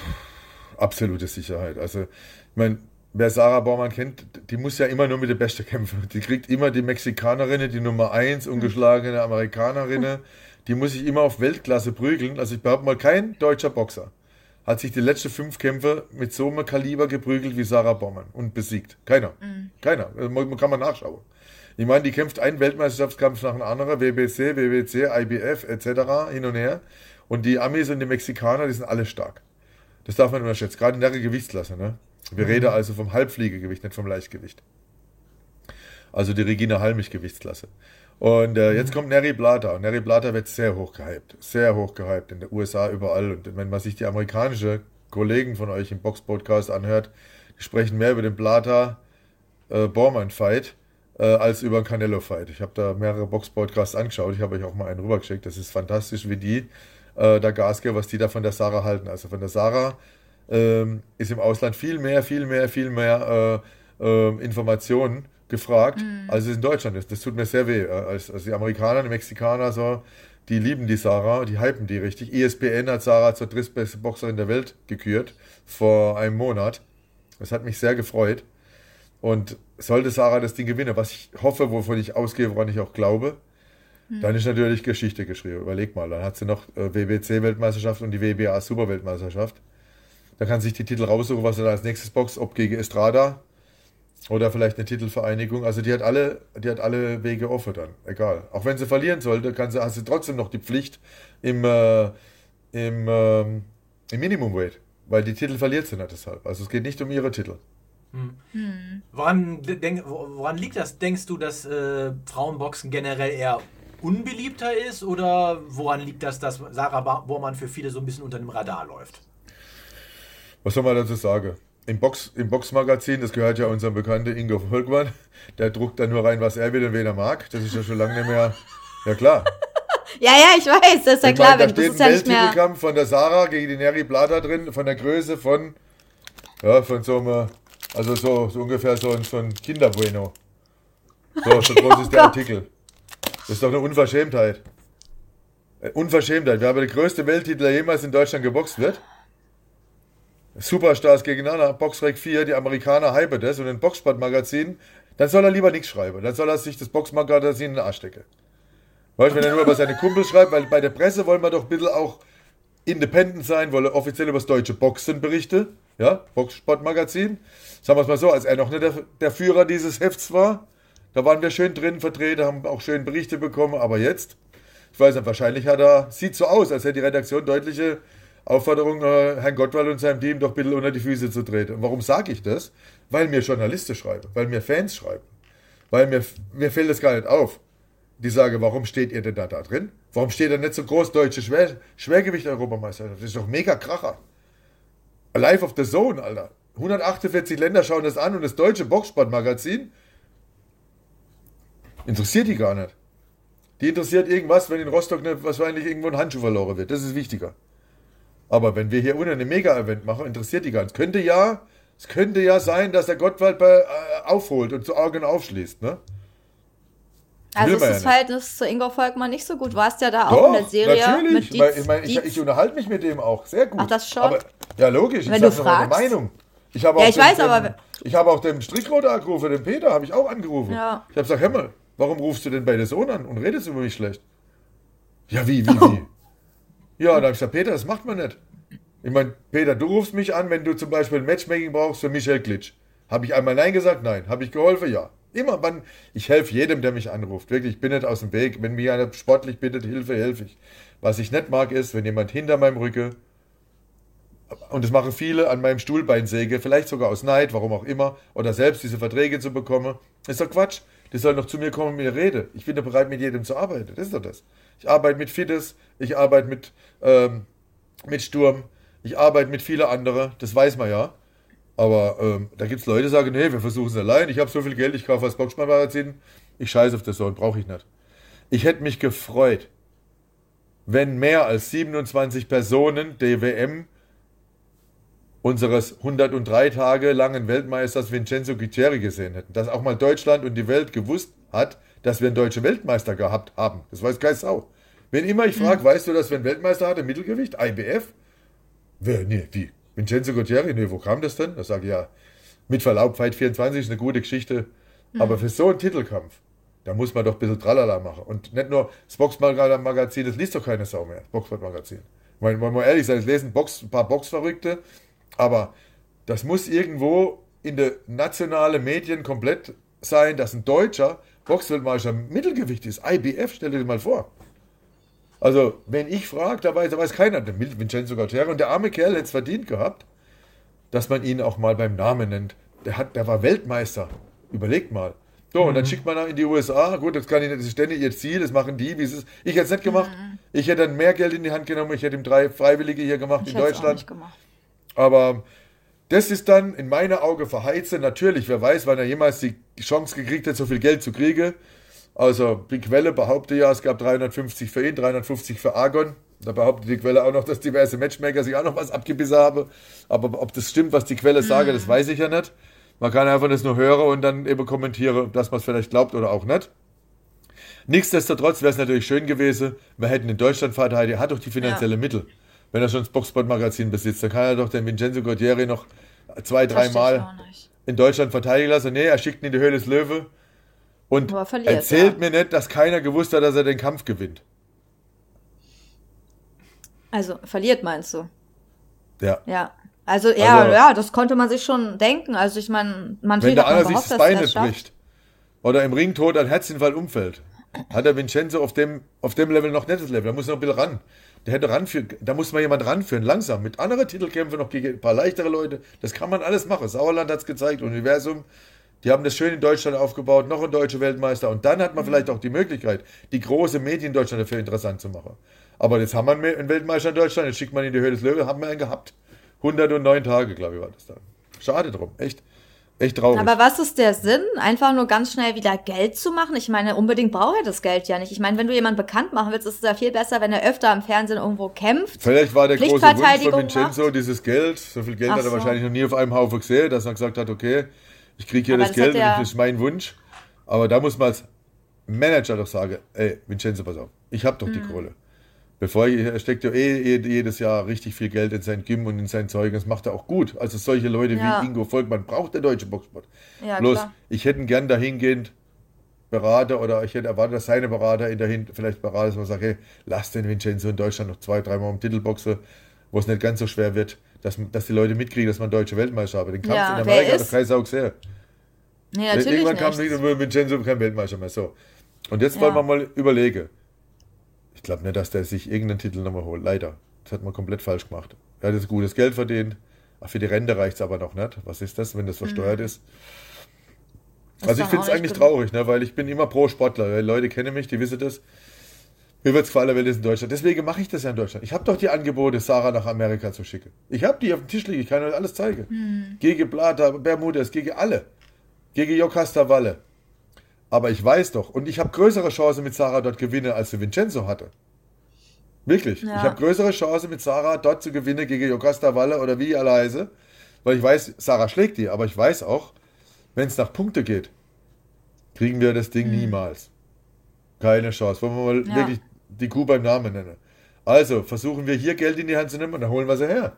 Absolute Sicherheit. Also, ich meine, wer Sarah Baumann kennt, die muss ja immer nur mit der Beste kämpfen. Die kriegt immer die Mexikanerin, die Nummer 1, ungeschlagene Amerikanerin. Die muss sich immer auf Weltklasse prügeln. Also ich behaupte mal, kein deutscher Boxer hat sich die letzten fünf Kämpfe mit so einem Kaliber geprügelt wie Sarah Baumann und besiegt. Keiner. Keiner. Also, man- kann man nachschauen. Ich meine, die kämpft einen Weltmeisterschaftskampf nach dem anderen, WBC, WBC, IBF etc. hin und her. Und die Amis und die Mexikaner, die sind alle stark. Das darf man unterschätzen, gerade in der Gewichtsklasse. Ne? Wir reden also vom Halbfliegegewicht, nicht vom Leichtgewicht. Also die Regina Halmich-Gewichtsklasse. Und äh, jetzt kommt Neri Plata. Und Neri Plata wird sehr hoch gehypt. Sehr hoch gehypt. In den USA überall. Und wenn man sich die amerikanischen Kollegen von euch im Box-Podcast anhört, die sprechen mehr über den Plata äh, äh, als über den Canelo-Fight. Ich habe da mehrere Box-Podcasts angeschaut. Ich habe euch auch mal einen rübergeschickt. Das ist fantastisch, wie die äh, da Gas geben, was die da von der Sarah halten. Also von der Sarah ähm, ist im Ausland viel mehr, viel mehr, viel mehr äh, äh, Informationen gefragt, als es in Deutschland ist. Das tut mir sehr weh. Äh, Als, als die Amerikaner, die Mexikaner, so, die lieben die Sarah, die hypen die richtig. ESPN hat Sarah zur drittbeste Boxerin der Welt gekürt vor einem Monat. Das hat mich sehr gefreut. Und sollte Sarah das Ding gewinnen, was ich hoffe, wovon ich ausgehe, woran ich auch glaube, dann ist natürlich Geschichte geschrieben. Überleg mal, dann hat sie noch äh, WBC-Weltmeisterschaft und die WBA-Superweltmeisterschaft. Da kann sich die Titel raussuchen, was er da als nächstes boxt, ob gegen Estrada oder vielleicht eine Titelvereinigung. Also die hat alle, die hat alle Wege offen dann, egal. Auch wenn sie verlieren sollte, kann sie, hast du trotzdem noch die Pflicht im, äh, im, ähm, im Minimum Weight. Weil die Titel verliert sie nicht deshalb. Also es geht nicht um ihre Titel. Woran, denk, woran liegt das? Denkst du, dass äh, Frauenboxen generell eher unbeliebter ist oder woran liegt das, dass Sarah Bormann für viele so ein bisschen unter dem Radar läuft? Was soll man dazu sagen? Im, Box, Im Boxmagazin, das gehört ja unserem Bekannten Ingo Volkmann, der druckt da nur rein, was er will und wen er mag. Das ist ja schon lange nicht mehr. Ja klar. [laughs] Ja, ja, ich weiß, das ist ja Ich klar, meine, wenn da das steht ist ein ja nicht mehr. Welttitelkampf von der Sarah gegen die Neri Plata drin, von der Größe von, ja, von so einem, also so, so ungefähr so ein, so ein Kinderbueno. So, so [laughs] groß ist der Oh Gott. Artikel. Das ist doch eine Unverschämtheit. Äh, Unverschämtheit. Wir haben der größte Welttitel, der jemals in Deutschland geboxt wird. Superstars gegeneinander, Boxrec 4, die Amerikaner hypen das und ein Boxsportmagazin, dann soll er lieber nichts schreiben. Dann soll er sich das Boxmagazin in den Arsch stecken. Weißt du, wenn er nur über seine Kumpel schreibt, weil bei der Presse wollen wir doch ein bisschen auch independent sein, wollen offiziell über das deutsche Boxen berichte, ja, Boxsportmagazin. Sagen wir es mal so, als er noch nicht der, der Führer dieses Hefts war, da waren wir schön drin vertreten, haben auch schön Berichte bekommen, aber jetzt, ich weiß nicht, wahrscheinlich hat er, sieht so aus, als hätte die Redaktion deutliche Aufforderung, äh, Herrn Gottwald und seinem Team doch bisschen unter die Füße zu treten. Und warum sage ich das? Weil mir Journalisten schreiben, weil mir Fans schreiben, weil mir, mir fällt das gar nicht auf. Die sagen, warum steht ihr denn da, da drin? Warum steht da nicht so groß deutsche Schwer Schwergewicht-Europameisterschaft? Das ist doch mega Kracher. Live of the Zone, Alter. 148 Länder schauen das an und das deutsche Boxsportmagazin interessiert die gar nicht. Die interessiert irgendwas, wenn in Rostock nicht, wahrscheinlich irgendwo ein Handschuh verloren wird. Das ist wichtiger. Aber wenn wir hier unten ein Mega-Event machen, interessiert die gar nicht. Es könnte ja, es könnte ja sein, dass der Gottwald bei, äh, aufholt und zu Augen aufschließt, ne? Also Will ist man ja. Verhältnis zu Ingo Volkmann nicht so gut. Du warst ja da auch in der Serie natürlich. mit ich, Dietz, ich, meine, ich, ich unterhalte mich mit dem auch sehr gut. Ach, das schon? Aber, ja, logisch. Ich Wenn du nur meine fragst. Meinung. Ich habe Ja, auch ich den, weiß, den, aber- Ich habe auch den Strickroter angerufen, den Peter habe ich auch angerufen. Ja. Ich habe gesagt, hör mal, warum rufst du denn bei der Sohn an und redest über mich schlecht? Ja, wie, wie, wie? Ja, da habe ich gesagt, Peter, das macht man nicht. Ich meine, Peter, du rufst mich an, wenn du zum Beispiel ein Matchmaking brauchst für Michel Glitsch. Habe ich einmal Nein gesagt? Nein. Habe ich geholfen? Ja. Immer, wann, ich helfe jedem, der mich anruft. Wirklich, ich bin nicht aus dem Weg. Wenn mich einer sportlich bittet, Hilfe, helfe ich. Was ich nicht mag, ist, wenn jemand hinter meinem Rücken, und das machen viele, an meinem Stuhlbein säge, vielleicht sogar aus Neid, warum auch immer, oder selbst diese Verträge zu bekommen. Ist doch Quatsch. Die sollen doch zu mir kommen und mir reden. Ich bin doch bereit, mit jedem zu arbeiten. Das ist doch das. Ich arbeite mit Fides, ich arbeite mit, ähm, mit Sturm, ich arbeite mit vielen anderen, das weiß man ja. Aber ähm, da gibt es Leute, die sagen, nee, wir versuchen es allein. Ich habe so viel Geld, ich kaufe das Boxspannmagazin. Ich scheiße auf das so und brauche ich nicht. Ich hätte mich gefreut, wenn mehr als 27 Personen DWM unseres 103 Tage langen Weltmeisters Vincenzo Guiccieri gesehen hätten. Dass auch mal Deutschland und die Welt gewusst hat, dass wir einen deutschen Weltmeister gehabt haben. Das weiß kein Sau. Wenn immer ich frage, weißt du, dass wir einen Weltmeister hatten im Mittelgewicht? IBF? Wer? Nee, wie? Vincenzo Guiccieri? Nee, wo kam das denn? Da sage ich ja, mit Verlaub, Fight 24 ist eine gute Geschichte. Aber für so einen Titelkampf, da muss man doch ein bisschen Tralala machen. Und nicht nur das Boxmagazin, das liest doch keine Sau mehr, das meine, wollen wir ehrlich sein, es lesen Box, ein paar Boxverrückte, aber das muss irgendwo in der nationalen Medien komplett sein, dass ein deutscher Boxweltmeister Mittelgewicht ist. IBF, stell dir das mal vor. Also, wenn ich frage, da weiß, da weiß keiner, der Vincenzo Gauthier und der arme Kerl hätte es verdient gehabt, dass man ihn auch mal beim Namen nennt. Der, hat, der war Weltmeister. Überlegt mal. So, und dann schickt man ihn in die USA. Gut, das kann ich nicht, das ist ständig ihr Ziel, das machen die, wie es ist. Ich hätte es nicht gemacht. Ich hätte dann mehr Geld in die Hand genommen, ich hätte ihm drei Freiwillige hier gemacht Ich in es auch Deutschland. nicht gemacht. Aber das ist dann in meiner Auge verheizen. Natürlich, wer weiß, wann er jemals die Chance gekriegt hat, so viel Geld zu kriegen. Also die Quelle behauptet ja, es gab 350 für ihn, 350 für Argon. Da behauptet die Quelle auch noch, dass diverse Matchmaker sich auch noch was abgebissen haben. Aber ob das stimmt, was die Quelle sage, das weiß ich ja nicht. Man kann einfach das nur hören und dann eben kommentieren, dass man es vielleicht glaubt oder auch nicht. Nichtsdestotrotz wäre es natürlich schön gewesen, wir hätten in Deutschland verteidigt, er hat doch die finanzielle Mittel. Wenn er schon das Boxsport-Magazin besitzt, dann kann er doch den Vincenzo Guerrieri noch zwei, dreimal in Deutschland verteidigen lassen. Nee, er schickt ihn in die Höhle des Löwe und er erzählt ja. mir nicht, dass keiner gewusst hat, dass er den Kampf gewinnt. Also, verliert meinst du? Ja. Ja. Also ja, Also- ja, das konnte man sich schon denken. Also ich meine, man Wenn der einer sich das Bein er nicht bricht oder im Ring tot an Herzinfarkt umfällt, hat der Vincenzo auf dem, auf dem Level noch das Level. Da muss noch ein bisschen ran. Der hätte ranführen, da muss man jemand ranführen, langsam. Mit anderen Titelkämpfen noch gegen ein paar leichtere Leute. Das kann man alles machen. Sauerland hat es gezeigt, Universum. Die haben das schön in Deutschland aufgebaut, noch ein deutscher Weltmeister. Und dann hat man vielleicht auch die Möglichkeit, die große Medien in Deutschland dafür interessant zu machen. Aber jetzt haben wir einen Weltmeister in Deutschland, jetzt schickt man in die Höhe des Löwen, haben wir einen gehabt. 109 Tage, glaube ich, war das dann. Schade drum, echt. Echt traurig. Aber was ist der Sinn? Einfach nur ganz schnell wieder Geld zu machen? Ich meine, unbedingt braucht er das Geld ja nicht. Ich meine, wenn du jemanden bekannt machen willst, ist es ja viel besser, wenn er öfter im Fernsehen irgendwo kämpft. Vielleicht war der große Wunsch von Vincenzo macht. dieses Geld. So viel Geld Ach hat er so. wahrscheinlich noch nie auf einem Haufen gesehen, dass er gesagt hat, okay, ich kriege hier Aber das das Geld und das ist mein Wunsch. Aber da muss man als Manager doch sagen, ey, Vincenzo, pass auf, ich habe doch die Hm. Kohle. Bevor er steckt ja eh jed- jedes Jahr richtig viel Geld in sein Gym und in sein Zeug. Das macht er auch gut. Also solche Leute Ja. wie Ingo Volkmann braucht der deutsche Boxsport. Ja, Bloß, klar. ich hätte gern dahingehend Berater oder ich hätte erwartet, dass seine Berater in dahin vielleicht Berater, dass man sagt, hey, lass den Vincenzo in Deutschland noch zwei, dreimal im Titel boxen, wo es nicht ganz so schwer wird, dass, dass die Leute mitkriegen, dass man deutsche Weltmeister hat. Den Kampf Ja, in Amerika hat ist? doch kein Sau gesehen. Nee, natürlich Irgendwann nicht. kam Vincenzo kein Weltmeister mehr. So. Und jetzt Ja. wollen wir mal überlegen. Ich glaube nicht, dass der sich irgendeinen Titel nochmal holt. Leider. Das hat man komplett falsch gemacht. Er hat jetzt gutes Geld verdient. Ach, für die Rente reicht es aber noch nicht. Was ist das, wenn das versteuert ist? Das also ich finde es eigentlich traurig, ne? weil ich bin immer pro Sportler. Leute kennen mich, die wissen das. Mir wird es gefallen, wenn das in Deutschland. Deswegen mache ich das ja in Deutschland. Ich habe doch die Angebote, Sarah nach Amerika zu schicken. Ich habe die auf dem Tisch liegen. Ich kann euch alles zeigen. Hm. Gegen Plata, Bermudas, gegen alle. Gegen Jocasta Walle. Aber ich weiß doch, und ich habe größere Chance mit Sarah dort gewinnen, als der Vincenzo hatte. Wirklich. Ja. Ich habe größere Chance mit Sarah dort zu gewinnen gegen Jocasta Walle oder wie alle heiße. Weil ich weiß, Sarah schlägt die, aber ich weiß auch, wenn es nach Punkte geht, kriegen wir das Ding niemals. Keine Chance. Wollen wir mal. Ja. wirklich die Kuh beim Namen nennen. Also versuchen wir hier Geld in die Hand zu nehmen und dann holen wir sie her.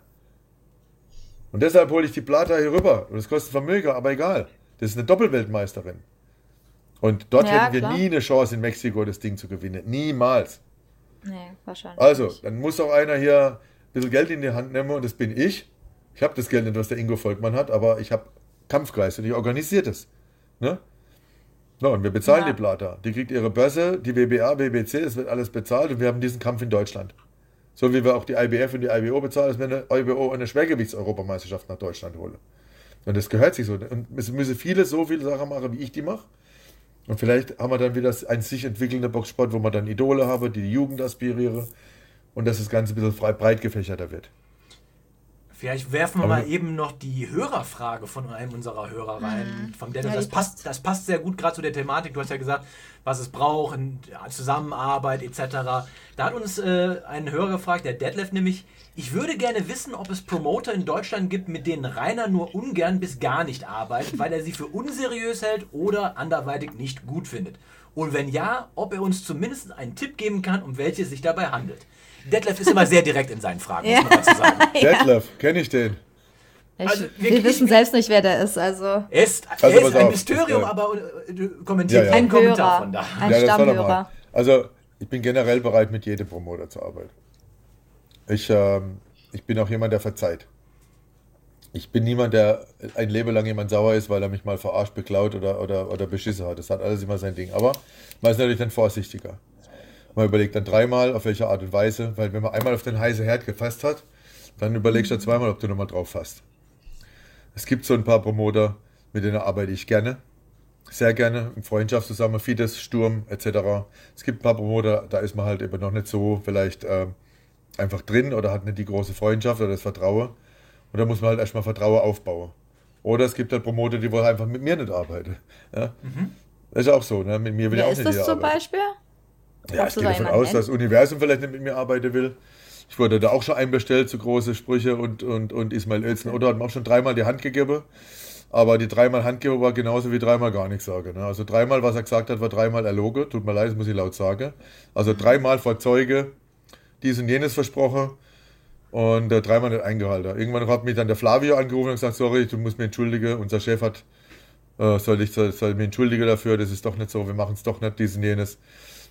Und deshalb hole ich die Plata hier rüber. Und das kostet Vermögen, aber egal. Das ist eine Doppelweltmeisterin. Und dort Ja, hätten wir klar. nie eine Chance in Mexiko, das Ding zu gewinnen. Niemals. Nee, wahrscheinlich. Also, dann muss auch einer hier ein bisschen Geld in die Hand nehmen und das bin ich. Ich habe das Geld nicht, was der Ingo Volkmann hat, aber ich habe Kampfgeist und ich organisiere das. Ne? No, und wir bezahlen Ja. die Plata. Die kriegt ihre Börse, die WBA, WBC, das wird alles bezahlt und wir haben diesen Kampf in Deutschland. So wie wir auch die IBF und die IBO bezahlen, dass wir eine IBO eine Schwergewichts-Europameisterschaft nach Deutschland holen. Und das gehört sich so. Und es müssen viele so viele Sachen machen, wie ich die mache. Und vielleicht haben wir dann wieder einen sich entwickelnden Boxsport, wo man dann Idole habe, die die Jugend aspiriere und dass das Ganze ein bisschen breit gefächerter wird. Vielleicht werfen wir Aber- mal eben noch die Hörerfrage von einem unserer Hörer rein. Von Dennis. Ja, das, passt, das passt sehr gut gerade zu der Thematik. Du hast ja gesagt, was es braucht, in ja, Zusammenarbeit etc. Da hat uns äh, ein Hörer gefragt, der Detlef nämlich, ich würde gerne wissen, ob es Promoter in Deutschland gibt, mit denen Rainer nur ungern bis gar nicht arbeitet, weil er sie für unseriös hält oder anderweitig nicht gut findet. Und wenn ja, ob er uns zumindest einen Tipp geben kann, um welche es sich dabei handelt. Detlef ist immer sehr direkt in seinen Fragen, muss man dazu sagen. [laughs] Detlef, kenne ich den. Also wir wirklich- wissen selbst nicht, wer der ist. Also Er ist, Also er ist pass ein auf, Mysterium, aber äh, du kommentiert Ja, ja. keinen ein Kommentar Hörer, von da. ein doch Stammhörer. Also, ich bin generell bereit, mit jedem Promoter zu arbeiten. Ich, ähm, ich bin auch jemand, der verzeiht. Ich bin niemand, der ein Leben lang jemand sauer ist, weil er mich mal verarscht, beklaut oder, oder, oder beschissen hat. Das hat alles immer sein Ding. Aber man ist natürlich dann vorsichtiger. Man überlegt dann dreimal, auf welche Art und Weise, weil wenn man einmal auf den heißen Herd gefasst hat, dann überlegst du zweimal, ob du nochmal drauf fasst. Es gibt so ein paar Promoter, mit denen arbeite ich gerne. Sehr gerne, in Freundschaft zusammen, Fides, Sturm etc. Es gibt ein paar Promoter, da ist man halt eben noch nicht so vielleicht ähm, einfach drin oder hat nicht die große Freundschaft oder das Vertrauen. Und da muss man halt erstmal Vertrauen aufbauen. Oder es gibt halt Promoter, die wollen einfach mit mir nicht arbeiten. Ja? Das ist auch so, ne? mit mir will ja Wer auch ist nicht das jeder zum arbeiten. Beispiel? Ja, ich gehe da davon aus, nennen? dass das Universum vielleicht nicht mit mir arbeiten will. Ich wurde da auch schon einbestellt zu große Sprüche und, und, und Ismail Özden oder hat mir auch schon dreimal die Hand gegeben. Aber die dreimal Handgeber war genauso wie dreimal gar nichts sagen. Ne? Also dreimal, was er gesagt hat, war dreimal erlogen. Tut mir leid, das muss ich laut sagen. Also dreimal vor Zeuge dies und jenes versprochen und äh, dreimal nicht eingehalten. Irgendwann hat mich dann der Flavio angerufen und gesagt, sorry, du musst mir entschuldigen. Unser Chef hat, äh, soll ich soll, soll mich entschuldigen dafür, das ist doch nicht so, wir machen es doch nicht, dies und jenes.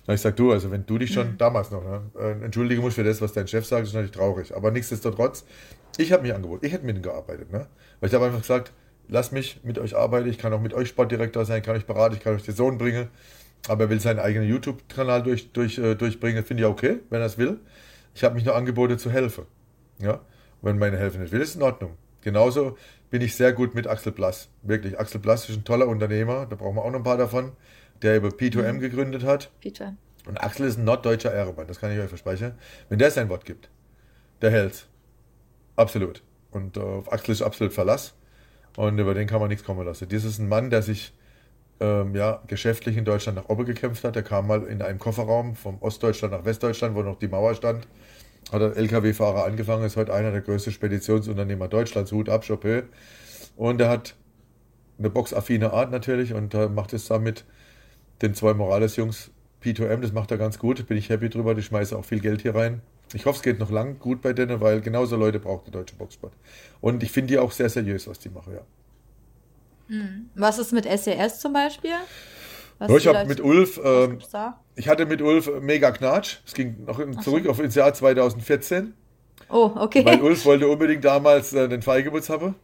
Da ich gesagt, du, also wenn du dich schon mhm. damals noch ne, äh, entschuldigen musst für das, was dein Chef sagt, ist natürlich traurig. Aber nichtsdestotrotz, ich habe mich angeboten, ich hätte mit ihm gearbeitet. Ne? Weil ich habe einfach gesagt, lass mich mit euch arbeiten, ich kann auch mit euch Sportdirektor sein, kann euch beraten, ich kann euch den Sohn bringen. Aber er will seinen eigenen YouTube-Kanal durch, durch, äh, durchbringen, finde ich okay, wenn er es will. Ich habe mich nur angeboten zu helfen. Ja? Wenn meine Hilfe nicht will, ist in Ordnung. Genauso bin ich sehr gut mit Axel Blass. Wirklich, Axel Blass ist ein toller Unternehmer, da brauchen wir auch noch ein paar davon, der über P2M mhm. gegründet hat. P2M. Und Axel ist ein norddeutscher Ehrenmann, das kann ich euch versprechen. Wenn der sein Wort gibt, der hält. Absolut. Und äh, auf Axel ist absolut Verlass. Und über den kann man nichts kommen lassen. Das ist ein Mann, der sich ähm, ja, geschäftlich in Deutschland nach oben gekämpft hat. Der kam mal in einem Kofferraum vom Ostdeutschland nach Westdeutschland, wo noch die Mauer stand. Hat er LKW-Fahrer angefangen, ist heute einer der größten Speditionsunternehmer Deutschlands, Hut ab, Chopin. Und er hat eine boxaffine Art natürlich und äh, macht es damit den zwei Morales-Jungs P2M, das macht er ganz gut, bin ich happy drüber, die schmeißen auch viel Geld hier rein. Ich hoffe, es geht noch lang gut bei denen, weil genauso Leute braucht der deutsche Boxsport. Und ich finde die auch sehr seriös, was die machen, ja. Hm. Was ist mit SES e zum Beispiel? Was ich habe mit Ulf, ähm, ich hatte mit Ulf mega Knatsch. Es ging noch zurück so. auf ins Jahr 2014. Oh, okay. Weil Ulf wollte unbedingt damals äh, den Freigeburts haben.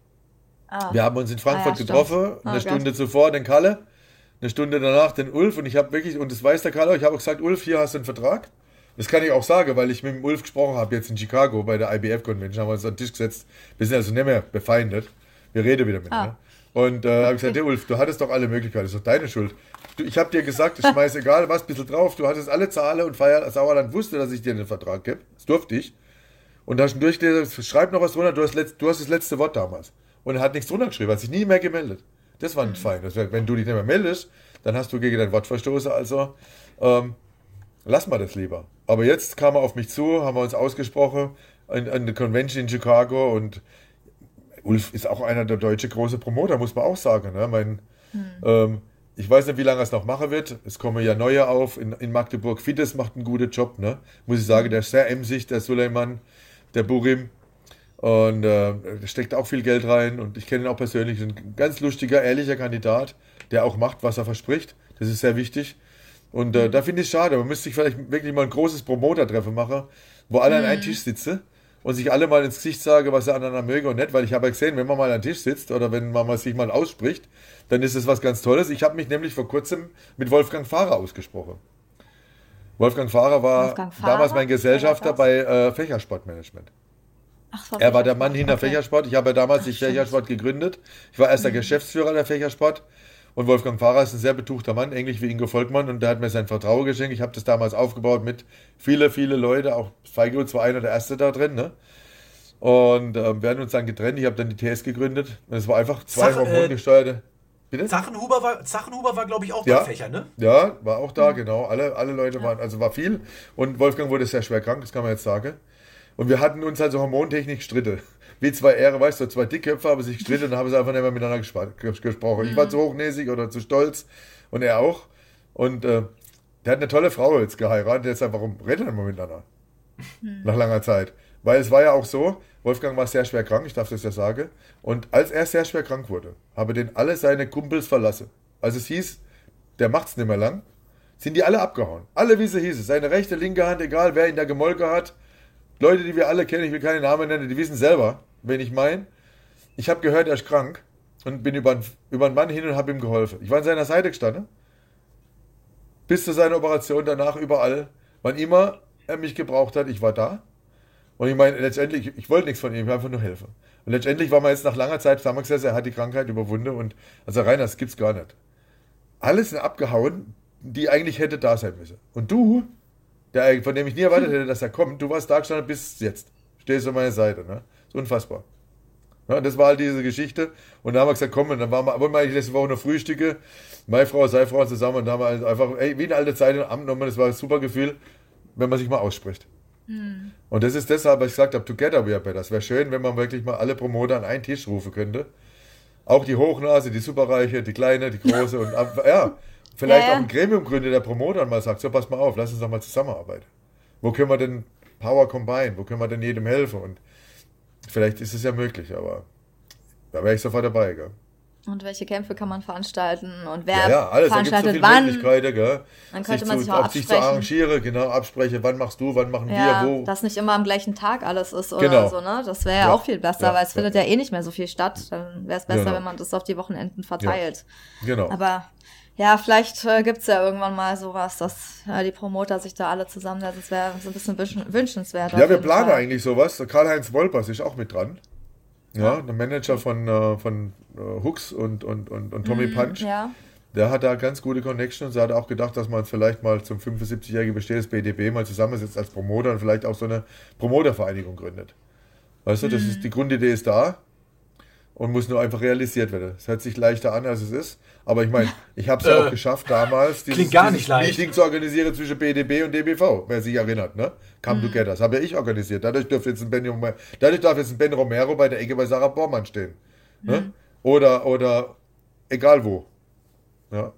Ah. Wir haben uns in Frankfurt ah, ja, getroffen, oh, eine Stunde Gott. zuvor den Kalle, eine Stunde danach den Ulf und ich habe wirklich, und das weiß der Kalle, ich habe auch gesagt, Ulf, hier hast du einen Vertrag. Das kann ich auch sagen, weil ich mit dem Ulf gesprochen habe, jetzt in Chicago bei der IBF Convention, haben wir uns an den Tisch gesetzt. Wir sind also nicht mehr befeindet. Wir reden wieder mit. Ah. Ne? Und äh, habe ich gesagt, hey Ulf, du hattest doch alle Möglichkeiten, das ist doch deine Schuld. Du, ich habe dir gesagt, ich schmeiß egal was, ein bisschen drauf. Du hattest alle Zahlen und Feier, Sauerland wusste, dass ich dir den Vertrag gebe. Das durfte ich. Und da hast du durchgelesen, schreib noch was drunter, du hast, letzt, du hast das letzte Wort damals. Und er hat nichts drunter geschrieben, hat sich nie mehr gemeldet. Das war nicht fein. Wär, wenn du dich nicht mehr meldest, dann hast du gegen dein Wort verstoßen. Also ähm, lass mal das lieber. Aber jetzt kam er auf mich zu, haben wir uns ausgesprochen an, an der Convention in Chicago und Ulf ist auch einer der deutsche große Promoter, muss man auch sagen. Ne? Mein, hm. ähm, ich weiß nicht, wie lange er es noch machen wird. Es kommen ja neue auf. In, in Magdeburg, Fides macht einen guten Job. Ne? Muss ich sagen, der ist sehr emsig, der Suleiman, der Burim. Und äh, da steckt auch viel Geld rein. Und ich kenne ihn auch persönlich. Ein ganz lustiger, ehrlicher Kandidat, der auch macht, was er verspricht. Das ist sehr wichtig. Und äh, da finde ich es schade. Man müsste sich vielleicht wirklich mal ein großes Promoter-Treffen machen, wo alle mhm. an einem Tisch sitzen und sich alle mal ins Gesicht sagen, was der andere möge und nicht, weil ich habe ja gesehen, wenn man mal an Tisch sitzt oder wenn man mal sich mal ausspricht, dann ist es was ganz Tolles. Ich habe mich nämlich vor kurzem mit Wolfgang Fahrer ausgesprochen. Wolfgang Fahrer war Wolfgang Fahrer? damals mein Gesellschafter bei äh, Fächersportmanagement. Ach, er war der Mann hinter okay. Fächersport. Ich habe ja damals Ach, die Fächersport gegründet. Ich war erster mhm. Geschäftsführer der Fächersport. Und Wolfgang Fahrer ist ein sehr betuchter Mann, ähnlich wie Ingo Volkmann. Und der hat mir sein Vertrauen geschenkt. Ich habe das damals aufgebaut mit viele, viele Leute. Auch Feigl war einer der Erste da drin. Ne? Und äh, wir haben uns dann getrennt. Ich habe dann die TS gegründet. Und es war einfach zwei Sach, hormongesteuerte. Äh, Bitte? Zachenhuber war, Zachenhuber war glaube ich, auch ja, bei Fächer, ne? Ja, war auch da, mhm. genau. Alle, alle Leute ja. waren, also war viel. Und Wolfgang wurde sehr schwer krank, das kann man jetzt sagen. Und wir hatten uns also Hormontechnik Stritte wie zwei Ehre, weißt du, zwei Dickköpfe haben sich gestritten und haben sie einfach nicht mehr miteinander gesprochen. Mhm. Ich war mhm. zu hochnäsig oder zu stolz und er auch. Und äh, der hat eine tolle Frau jetzt geheiratet. Jetzt einfach, warum redet er immer miteinander? Mhm. Nach langer Zeit. Weil es war ja auch so, Wolfgang war sehr schwer krank, ich darf das ja sagen. Und als er sehr schwer krank wurde, habe den alle seine Kumpels verlassen. Also es hieß, der macht's nicht mehr lang, sind die alle abgehauen. Alle, wie sie hießen. Seine rechte, linke Hand, egal wer ihn da gemolken hat. Leute, die wir alle kennen, ich will keine Namen nennen, die wissen selber, wenn ich meine, ich habe gehört, er ist krank und bin über, über einen Mann hin und habe ihm geholfen. Ich war an seiner Seite gestanden. Bis zu seiner Operation, danach überall. Wann immer er mich gebraucht hat, ich war da. Und ich meine, letztendlich, ich, wollte nichts von ihm, ich wollte einfach nur helfen. Und letztendlich war man jetzt nach langer Zeit zusammengesessen, er hat die Krankheit überwunden und also Rainer, das gibt's gar nicht. Alles abgehauen, die eigentlich hätte da sein müssen. Und du, der, von dem ich nie erwartet [laughs] hätte, dass er kommt, du warst da gestanden bis jetzt. Stehst du an meiner Seite, ne? unfassbar. Ja, das war halt diese Geschichte. Und dann haben wir gesagt, komm, und dann waren wir, wollen wir eigentlich letzte Woche noch Frühstücke. Meine Frau, seine Frau zusammen. Und dann haben wir einfach, ey, wie eine alte Zeit im Amt genommen. Das war ein super Gefühl, wenn man sich mal ausspricht. Mhm. Und das ist deshalb, was ich gesagt habe, together we are better. Es wäre schön, wenn man wirklich mal alle Promoter an einen Tisch rufen könnte. Auch die Hochnase, die Superreiche, die Kleine, die Große und ja, vielleicht ja. auch ein Gremium gründet, der Promoter mal sagt, so pass mal auf, lass uns doch mal zusammenarbeiten. Wo können wir denn Power combine? Wo können wir denn jedem helfen? Und Vielleicht ist es ja möglich, aber da wäre ich sofort dabei, gell? Und welche Kämpfe kann man veranstalten und wer Ja, ja, alles. Da gibt es so veranstaltet viele wann. Möglichkeiten, gell? Dann könnte sich man zu, sich auch ob sich zu absprechen. arrangieren, genau, abspreche, wann machst du, wann machen Ja, wir, wo. dass nicht immer am gleichen Tag alles ist oder Genau. so, ne? Das wäre ja, auch viel besser, weil es findet ja. eh nicht mehr so viel statt. Dann wäre es besser, Genau. wenn man das auf die Wochenenden verteilt. genau. Aber ja, vielleicht äh, gibt's ja irgendwann mal sowas, dass äh, die Promoter sich da alle zusammensetzen. Das wäre so ein bisschen wünsch- wünschenswert. Ja, wir planen Fall. eigentlich sowas. Karl-Heinz Wolpers ist auch mit dran. Ja, der Manager von, äh, von äh, Hooks und, und, und, und Tommy Punch. Mhm, Ja. Der hat da ganz gute Connections. Er hat auch gedacht, dass man vielleicht mal zum 75-jährigen Bestehen des BDB mal zusammensetzt als Promoter und vielleicht auch so eine Promotervereinigung gründet. Weißt du, das Mhm. ist, die Grundidee ist da und muss nur einfach realisiert werden. Es hört sich leichter an, als es ist. Aber ich meine, ich habe es ja Äh, auch geschafft, damals klingt gar nicht leicht. Meeting zu organisieren zwischen BDB und DBV, wer sich erinnert. Ne? Come Mhm. Together. Das habe ja ich organisiert. Dadurch, dürfte jetzt ein ben, Romero- dadurch darf jetzt ein Ben Romero bei der Ecke bei Sarah Bormann stehen. Mhm. Ne? Oder, oder egal wo. Ja.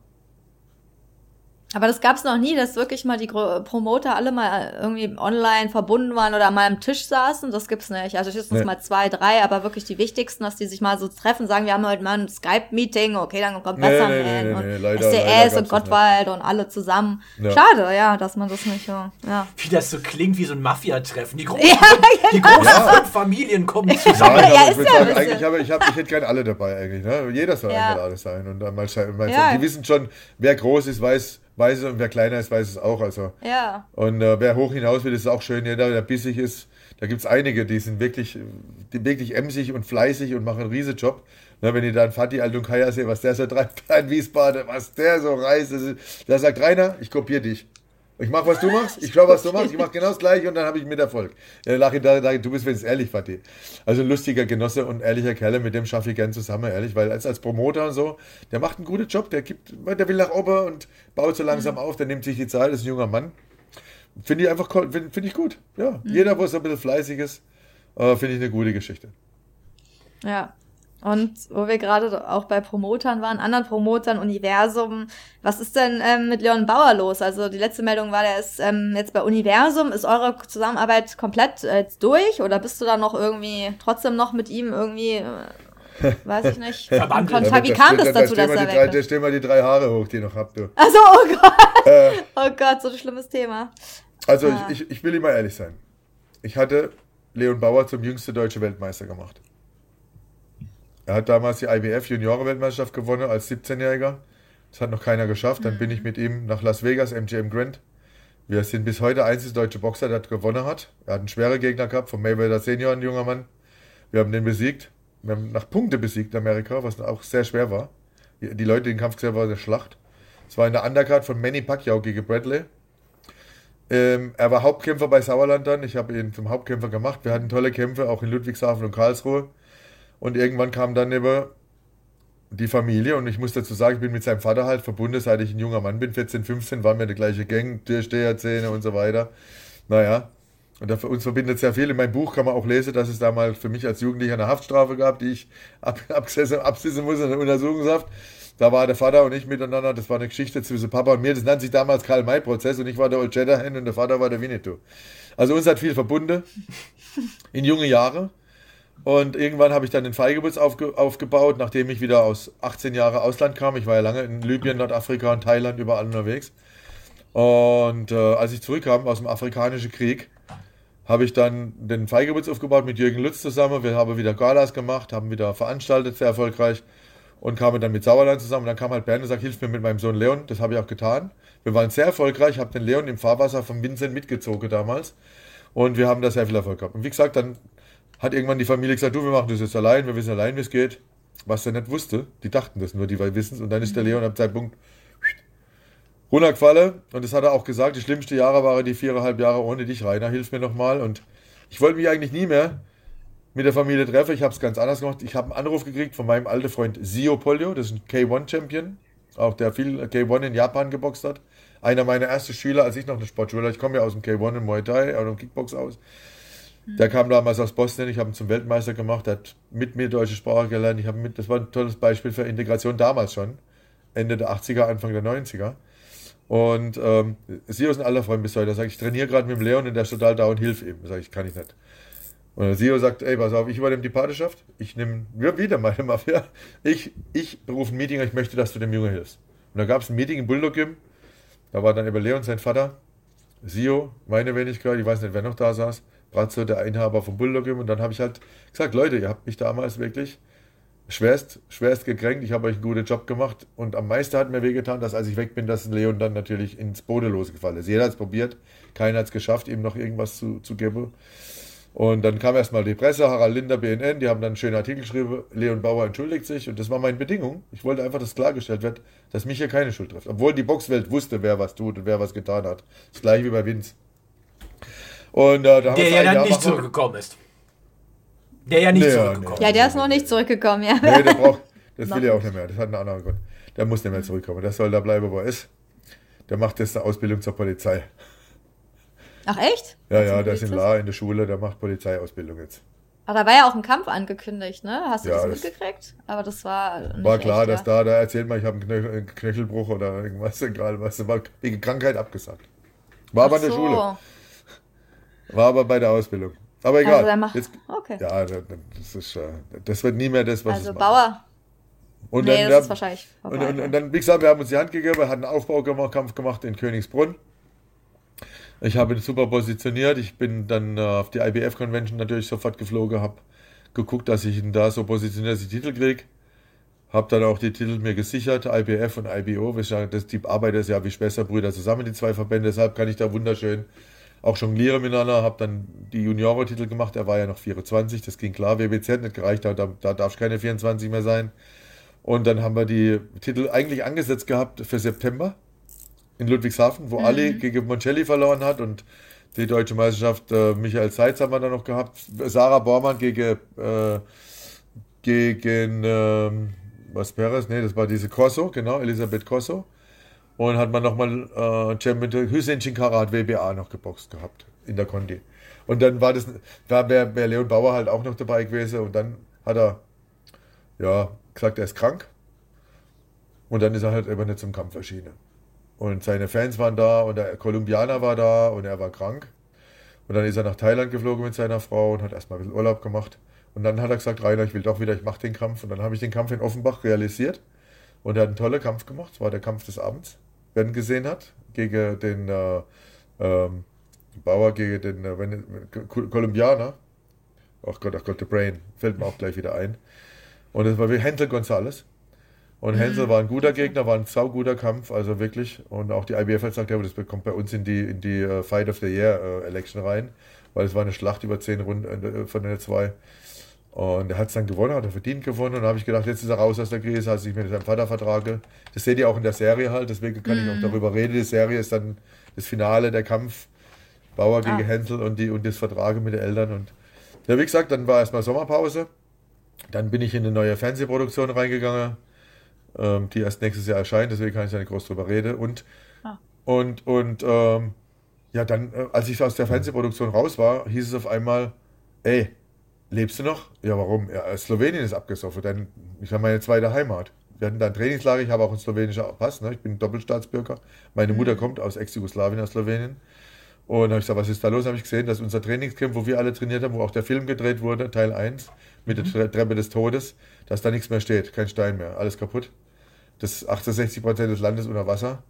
Aber das gab's noch nie, dass wirklich mal die Gro- Promoter alle mal irgendwie online verbunden waren oder mal am Tisch saßen. Das gibt's nicht. Also höchstens Nee. mal zwei, drei, aber wirklich die wichtigsten, dass die sich mal so treffen, sagen, wir haben heute mal ein Skype-Meeting, okay, dann kommt Nee, Besserman nee, nee, nee, und nee, leider- leider SDS gab's und Gottwald und alle zusammen. Ja. Schade, ja, dass man das nicht so, ja. Wie das so klingt wie so ein Mafia-Treffen. Die großen, [laughs] Ja, die großen fünf Familien kommen zusammen. Ja, aber ist ich würde ja sagen, eigentlich habe ich, hab, ich hätte gerne alle dabei eigentlich. Ne? Jeder soll Ja. eingeladen sein. Und dann mal. Mal Ja. Die wissen schon, wer groß ist, weiß, weiß es und wer kleiner ist, weiß es auch. Also. Ja. Und äh, wer hoch hinaus will, ist auch schön. Jeder, der bissig ist, da gibt es einige, die sind wirklich, die wirklich emsig und fleißig und machen einen riesen Job. Ne, wenn ihr dann Fatih Altunkaya seht, was der so treibt in Wiesbaden, was der so reißt, das ist, der sagt, Rainer, ich kopiere dich. Ich mach, was du machst, ich schau, was du machst, ich mach genau das Gleiche und dann habe ich mit Erfolg. Ja, lach ich da, da, du bist wenigstens ehrlich, Fatih. Also ein lustiger Genosse und ehrlicher Kerl, mit dem schaffe ich gern zusammen, ehrlich, weil als, als Promoter und so, der macht einen guten Job, der gibt, der will nach oben und baut so langsam auf, der nimmt sich die Zeit, ist ein junger Mann. Finde ich einfach, finde find ich gut. Ja, jeder, wo so ein bisschen fleißig ist, äh, finde ich eine gute Geschichte. Ja. Und wo wir gerade auch bei Promotern waren, anderen Promotern, Universum, was ist denn ähm, mit Leon Bauer los? Also die letzte Meldung war, der ist ähm, jetzt bei Universum. Ist eure Zusammenarbeit komplett äh, jetzt durch oder bist du da noch irgendwie trotzdem noch mit ihm irgendwie, äh, weiß ich nicht, [laughs] in Verbandelt. Kontakt? Wie da kam das da dazu, dass er die drei, weg Da ist? stehen wir die drei Haare hoch, die ihr noch habt. Du. Also, oh Gott, Äh, [laughs] oh Gott, so ein schlimmes Thema. Also Ah. ich, ich, ich will immer ehrlich sein. Ich hatte Leon Bauer zum jüngsten deutschen Weltmeister gemacht. Er hat damals die IBF Junioren-Weltmeisterschaft gewonnen als 17-Jähriger. Das hat noch keiner geschafft. Dann bin ich mit ihm nach Las Vegas, MGM Grand. Wir sind bis heute einzige deutsche Boxer, der gewonnen hat. Er hat einen schweren Gegner gehabt, von Mayweather Senior, ein junger Mann. Wir haben den besiegt. Wir haben nach Punkte besiegt, Amerika, was auch sehr schwer war. Die die Leute, die den Kampf gesehen haben, war eine Schlacht. Es war in der Undercard von Manny Pacquiao gegen Bradley. Ähm, er war Hauptkämpfer bei Sauerland dann. Ich habe ihn zum Hauptkämpfer gemacht. Wir hatten tolle Kämpfe, auch in Ludwigshafen und Karlsruhe. Und irgendwann kam dann über die Familie und ich muss dazu sagen, ich bin mit seinem Vater halt verbunden, seit ich ein junger Mann bin. 14, 15 waren wir in der gleiche Gang, Türsteherzähne und so weiter. Naja, und da uns verbindet sehr viel. In meinem Buch kann man auch lesen, dass es damals für mich als Jugendlicher eine Haftstrafe gab, die ich ab, [laughs] abgesessen, absitzen muss in der Untersuchungshaft. Da war der Vater und ich miteinander, das war eine Geschichte zwischen Papa und mir. Das nannte sich damals Karl-May-Prozess und ich war der Old Shatterhand und der Vater war der Winnetou. Also uns hat viel verbunden in junge Jahre. Und irgendwann habe ich dann den Freigeburts aufge aufgebaut, nachdem ich wieder aus 18 Jahren Ausland kam. Ich war ja lange in Libyen, Nordafrika und Thailand überall unterwegs. Und äh, als ich zurückkam aus dem Afrikanischen Krieg, habe ich dann den Freigeburts aufgebaut mit Jürgen Lutz zusammen. Wir haben wieder Galas gemacht, haben wieder veranstaltet, sehr erfolgreich. Und kamen dann mit Sauerland zusammen. Und dann kam halt Bernd und sagt, hilf mir mit meinem Sohn Leon. Das habe ich auch getan. Wir waren sehr erfolgreich. Ich habe den Leon im Fahrwasser von Vincent mitgezogen damals. Und wir haben da sehr viel Erfolg gehabt. Und wie gesagt, dann hat irgendwann die Familie gesagt, du, wir machen das jetzt allein, wir wissen allein, wie es geht. Was er nicht wusste, die dachten das nur, die wissen es. Und dann ist der Leon am Zeitpunkt runtergefallen. Und das hat er auch gesagt, die schlimmsten Jahre waren die viereinhalb Jahre ohne dich, Rainer, hilf mir nochmal. Und ich wollte mich eigentlich nie mehr mit der Familie treffen. Ich habe es ganz anders gemacht. Ich habe einen Anruf gekriegt von meinem alten Freund Sio Polio, das ist ein K1-Champion, auch der viel K1 in Japan geboxt hat. Einer meiner ersten Schüler, als ich noch eine Sportschule Ich komme ja aus dem K1 in Muay Thai, auch dem Kickbox aus. Der kam damals aus Bosnien, ich habe ihn zum Weltmeister gemacht, hat mit mir deutsche Sprache gelernt. Ich habe mit, das war ein tolles Beispiel für Integration damals schon. Ende der 80er, Anfang der 90er. Und ähm, sie ist ein aller Freund bis heute. Er sagt, ich trainiere gerade mit dem Leon und der ist total da und hilf ihm. Sag ich, kann ich nicht. Und Sio sagt, ey, pass auf, ich übernehme die Patenschaft, ich nehme wieder meine [laughs] Mafia, ich, ich berufe ein Meeting, ich möchte, dass du dem Jungen hilfst. Und da gab es ein Meeting im Bulldog Gym, da war dann über Leon sein Vater, Sio, meine Wenigkeit, ich weiß nicht, wer noch da saß, Bratzo, der Inhaber vom Bulldog Gym. Und dann habe ich halt gesagt, Leute, ihr habt mich damals wirklich schwerst, schwerst gekränkt, ich habe euch einen guten Job gemacht. Und am meisten hat mir wehgetan, dass als ich weg bin, dass Leon dann natürlich ins Bodenlose gefallen ist. Jeder hat es probiert, keiner hat es geschafft, ihm noch irgendwas zu, zu geben. Und dann kam erstmal die Presse, Harald Linder, BNN, die haben dann einen schönen Artikel geschrieben, Leon Bauer entschuldigt sich und das war meine Bedingung. Ich wollte einfach, dass klargestellt wird, dass mich hier keine Schuld trifft. Obwohl die Boxwelt wusste, wer was tut und wer was getan hat. Das gleiche wie bei Vince. Und, äh, da der ja dann Jahr nicht zurückgekommen ist. Der ja nicht nee, zurückgekommen ist. Ja, der ist noch nicht zurückgekommen, ja. Nee, der braucht, das [laughs] will er auch nicht mehr. Das hat einen anderen Grund. Der muss nicht mehr zurückkommen. Der soll da bleiben, wo er ist. Der macht jetzt eine Ausbildung zur Polizei. Ach echt? Ja, ja, der ist in La in der Schule, der macht Polizeiausbildung jetzt. Aber da war ja auch ein Kampf angekündigt, ne? Hast du ja, das mitgekriegt? Aber das war. Nicht war klar, echt, dass ja. da, da erzählt man, ich habe einen Knöchelbruch oder irgendwas, [laughs] egal was. War wegen Krankheit abgesagt. War Ach aber in der so. Schule. War aber bei der Ausbildung. Aber egal. Also macht, Jetzt, okay. Ja, das, ist, äh, das wird nie mehr das, was Also Bauer. Und nee, dann, das ist wahrscheinlich und, und, und, dann, wie gesagt, wir haben uns die Hand gegeben, wir hatten einen Aufbaukampf gemacht in Königsbrunn. Ich habe ihn super positioniert. Ich bin dann äh, auf die IBF-Convention natürlich sofort geflogen, habe geguckt, dass ich ihn da so positioniere, dass ich Titel kriege. Habe dann auch die Titel mir gesichert, IBF und IBO. Das, die Arbeit ist ja wie Schwesterbrüder zusammen, die zwei Verbände. Deshalb kann ich da wunderschön auch jonglieren miteinander. Habe dann die Junioren-Titel gemacht. Er war ja noch 24, das ging klar. WBZ hat nicht gereicht, da, da darf keine 24 mehr sein. Und dann haben wir die Titel eigentlich angesetzt gehabt für September in Ludwigshafen, wo mhm. Ali gegen Moncelli verloren hat und die deutsche Meisterschaft äh, Michael Seitz haben wir dann noch gehabt. Sarah Bormann gegen, äh, gegen ähm, was Perez, nee, das war diese Corso, genau, Elisabeth Corso. Und hat man nochmal äh, Champion Hüseyin Chinkara hat WBA noch geboxt gehabt in der Conti. Und dann war das, da wäre wär Leon Bauer halt auch noch dabei gewesen und dann hat er ja gesagt, er ist krank. Und dann ist er halt eben nicht zum Kampf erschienen. Und seine Fans waren da und der Kolumbianer war da und er war krank. Und dann ist er nach Thailand geflogen mit seiner Frau und hat erstmal ein bisschen Urlaub gemacht. Und dann hat er gesagt, Rainer, ich will doch wieder, ich mache den Kampf. Und dann habe ich den Kampf in Offenbach realisiert. Und er hat einen tollen Kampf gemacht. Es war der Kampf des Abends, ihn gesehen hat, gegen den äh, ähm, Bauer, gegen den äh, Kolumbianer. Ach Gott, ach Gott, der Brain, fällt mir auch gleich wieder ein. Und es war wie Händel González. Und mhm. Hensel war ein guter Gegner, war ein sauguter Kampf, also wirklich. Und auch die IBF hat gesagt, ja, das kommt bei uns in die, in die uh, Fight of the Year uh, Election rein, weil es war eine Schlacht über zehn Runden uh, von den zwei. Und er hat es dann gewonnen, hat er verdient gewonnen. Und da habe ich gedacht, jetzt ist er raus aus der Krise, als ich mit seinem Vater vertrage. Das seht ihr auch in der Serie halt, deswegen kann mhm. ich auch mhm. darüber reden. Die Serie ist dann das Finale, der Kampf Bauer ah. gegen Hensel und, die, und das Vertrage mit den Eltern. Und ja, wie gesagt, dann war erstmal Sommerpause. Dann bin ich in eine neue Fernsehproduktion reingegangen ähm, die erst nächstes Jahr erscheint, deswegen kann ich da nicht groß drüber reden. Und, ah. und, und ähm, ja, dann, äh, als ich aus der Fernsehproduktion raus war, hieß es auf einmal, ey, lebst du noch? Ja, warum? Ja, Slowenien ist abgesoffen, denn ich habe meine zweite Heimat. Wir hatten da ein Trainingslager, ich habe auch einen slowenischen Pass, ne? ich bin Doppelstaatsbürger. Meine Mutter mhm. kommt aus Ex-Jugoslawien, aus Slowenien. Und habe ich gesagt, was ist da los? Habe ich gesehen, dass unser Trainingscamp, wo wir alle trainiert haben, wo auch der Film gedreht wurde, Teil 1, mit mhm. der Treppe des Todes, dass da nichts mehr steht, kein Stein mehr, alles kaputt. Das 68 Prozent des Landes unter Wasser.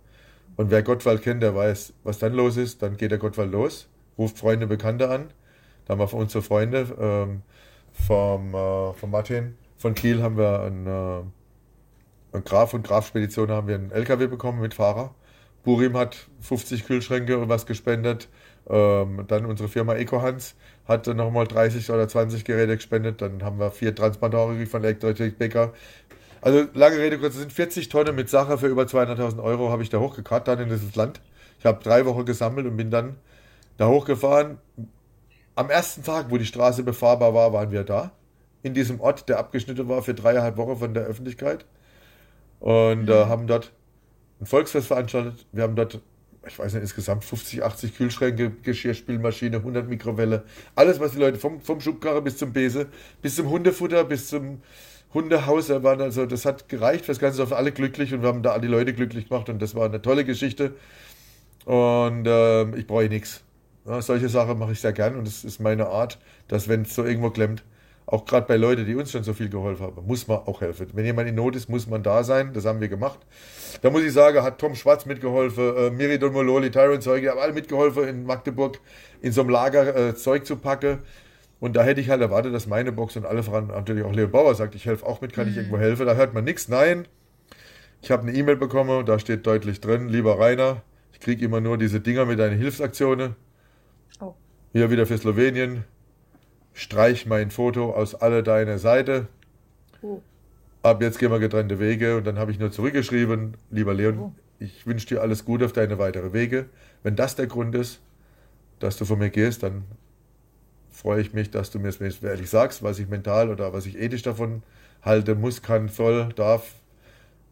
Und wer Gottwald kennt, der weiß, was dann los ist. Dann geht der Gottwald los, ruft Freunde, Bekannte an. Da haben wir von unsere Freunde ähm, vom, äh, vom Martin von Kiel haben wir einen, äh, einen Graf und Grafspedition haben wir einen LKW bekommen mit Fahrer. Burim hat 50 Kühlschränke und was gespendet. Ähm, dann unsere Firma EcoHans hat nochmal 30 oder 20 Geräte gespendet. Dann haben wir vier Transportore von Elektrik Becker. Also lange Rede, kurz, es sind 40 Tonnen mit Sache für über 200.000 Euro habe ich da hochgekarrt, dann in dieses Land. Ich habe drei Wochen gesammelt und bin dann da hochgefahren. Am ersten Tag, wo die Straße befahrbar war, waren wir da. In diesem Ort, der abgeschnitten war für dreieinhalb Wochen von der Öffentlichkeit. Und äh, haben dort ein Volksfest veranstaltet. Wir haben dort, ich weiß nicht, insgesamt 50, 80 Kühlschränke, Geschirrspülmaschine, 100 Mikrowelle. Alles, was die Leute vom, vom Schubkarre bis zum Bese, bis zum Hundefutter, bis zum Hundehaus. Waren also, das hat gereicht das Ganze auf alle glücklich und wir haben da die Leute glücklich gemacht und das war eine tolle Geschichte. Und äh, ich brauche nichts. Ja, solche Sachen mache ich sehr gern und das ist meine Art, dass wenn es so irgendwo klemmt, auch gerade bei Leuten, die uns schon so viel geholfen haben, muss man auch helfen. Wenn jemand in Not ist, muss man da sein. Das haben wir gemacht. Da muss ich sagen, hat Tom Schwarz mitgeholfen, äh, Miridon Mololi, Tyron Zeuge, haben alle mitgeholfen in Magdeburg in so einem Lager äh, Zeug zu packen. Und da hätte ich halt erwartet, dass meine Box und alle voran natürlich auch Leo Bauer sagt, ich helfe auch mit, kann ich irgendwo helfen. Da hört man nichts. Nein, ich habe eine E-Mail bekommen, da steht deutlich drin, lieber Rainer, ich kriege immer nur diese Dinger mit deinen Hilfsaktionen. Hier wieder für Slowenien. Streich mein Foto aus alle deine Seite. Oh. Ab jetzt gehen wir getrennte Wege. Und dann habe ich nur zurückgeschrieben, lieber Leon, Oh. ich wünsche dir alles Gute auf deine weitere Wege. Wenn das der Grund ist, dass du von mir gehst, dann freue ich mich, dass du mir es ehrlich sagst, was ich mental oder was ich ethisch davon halte, muss, kann, soll, darf.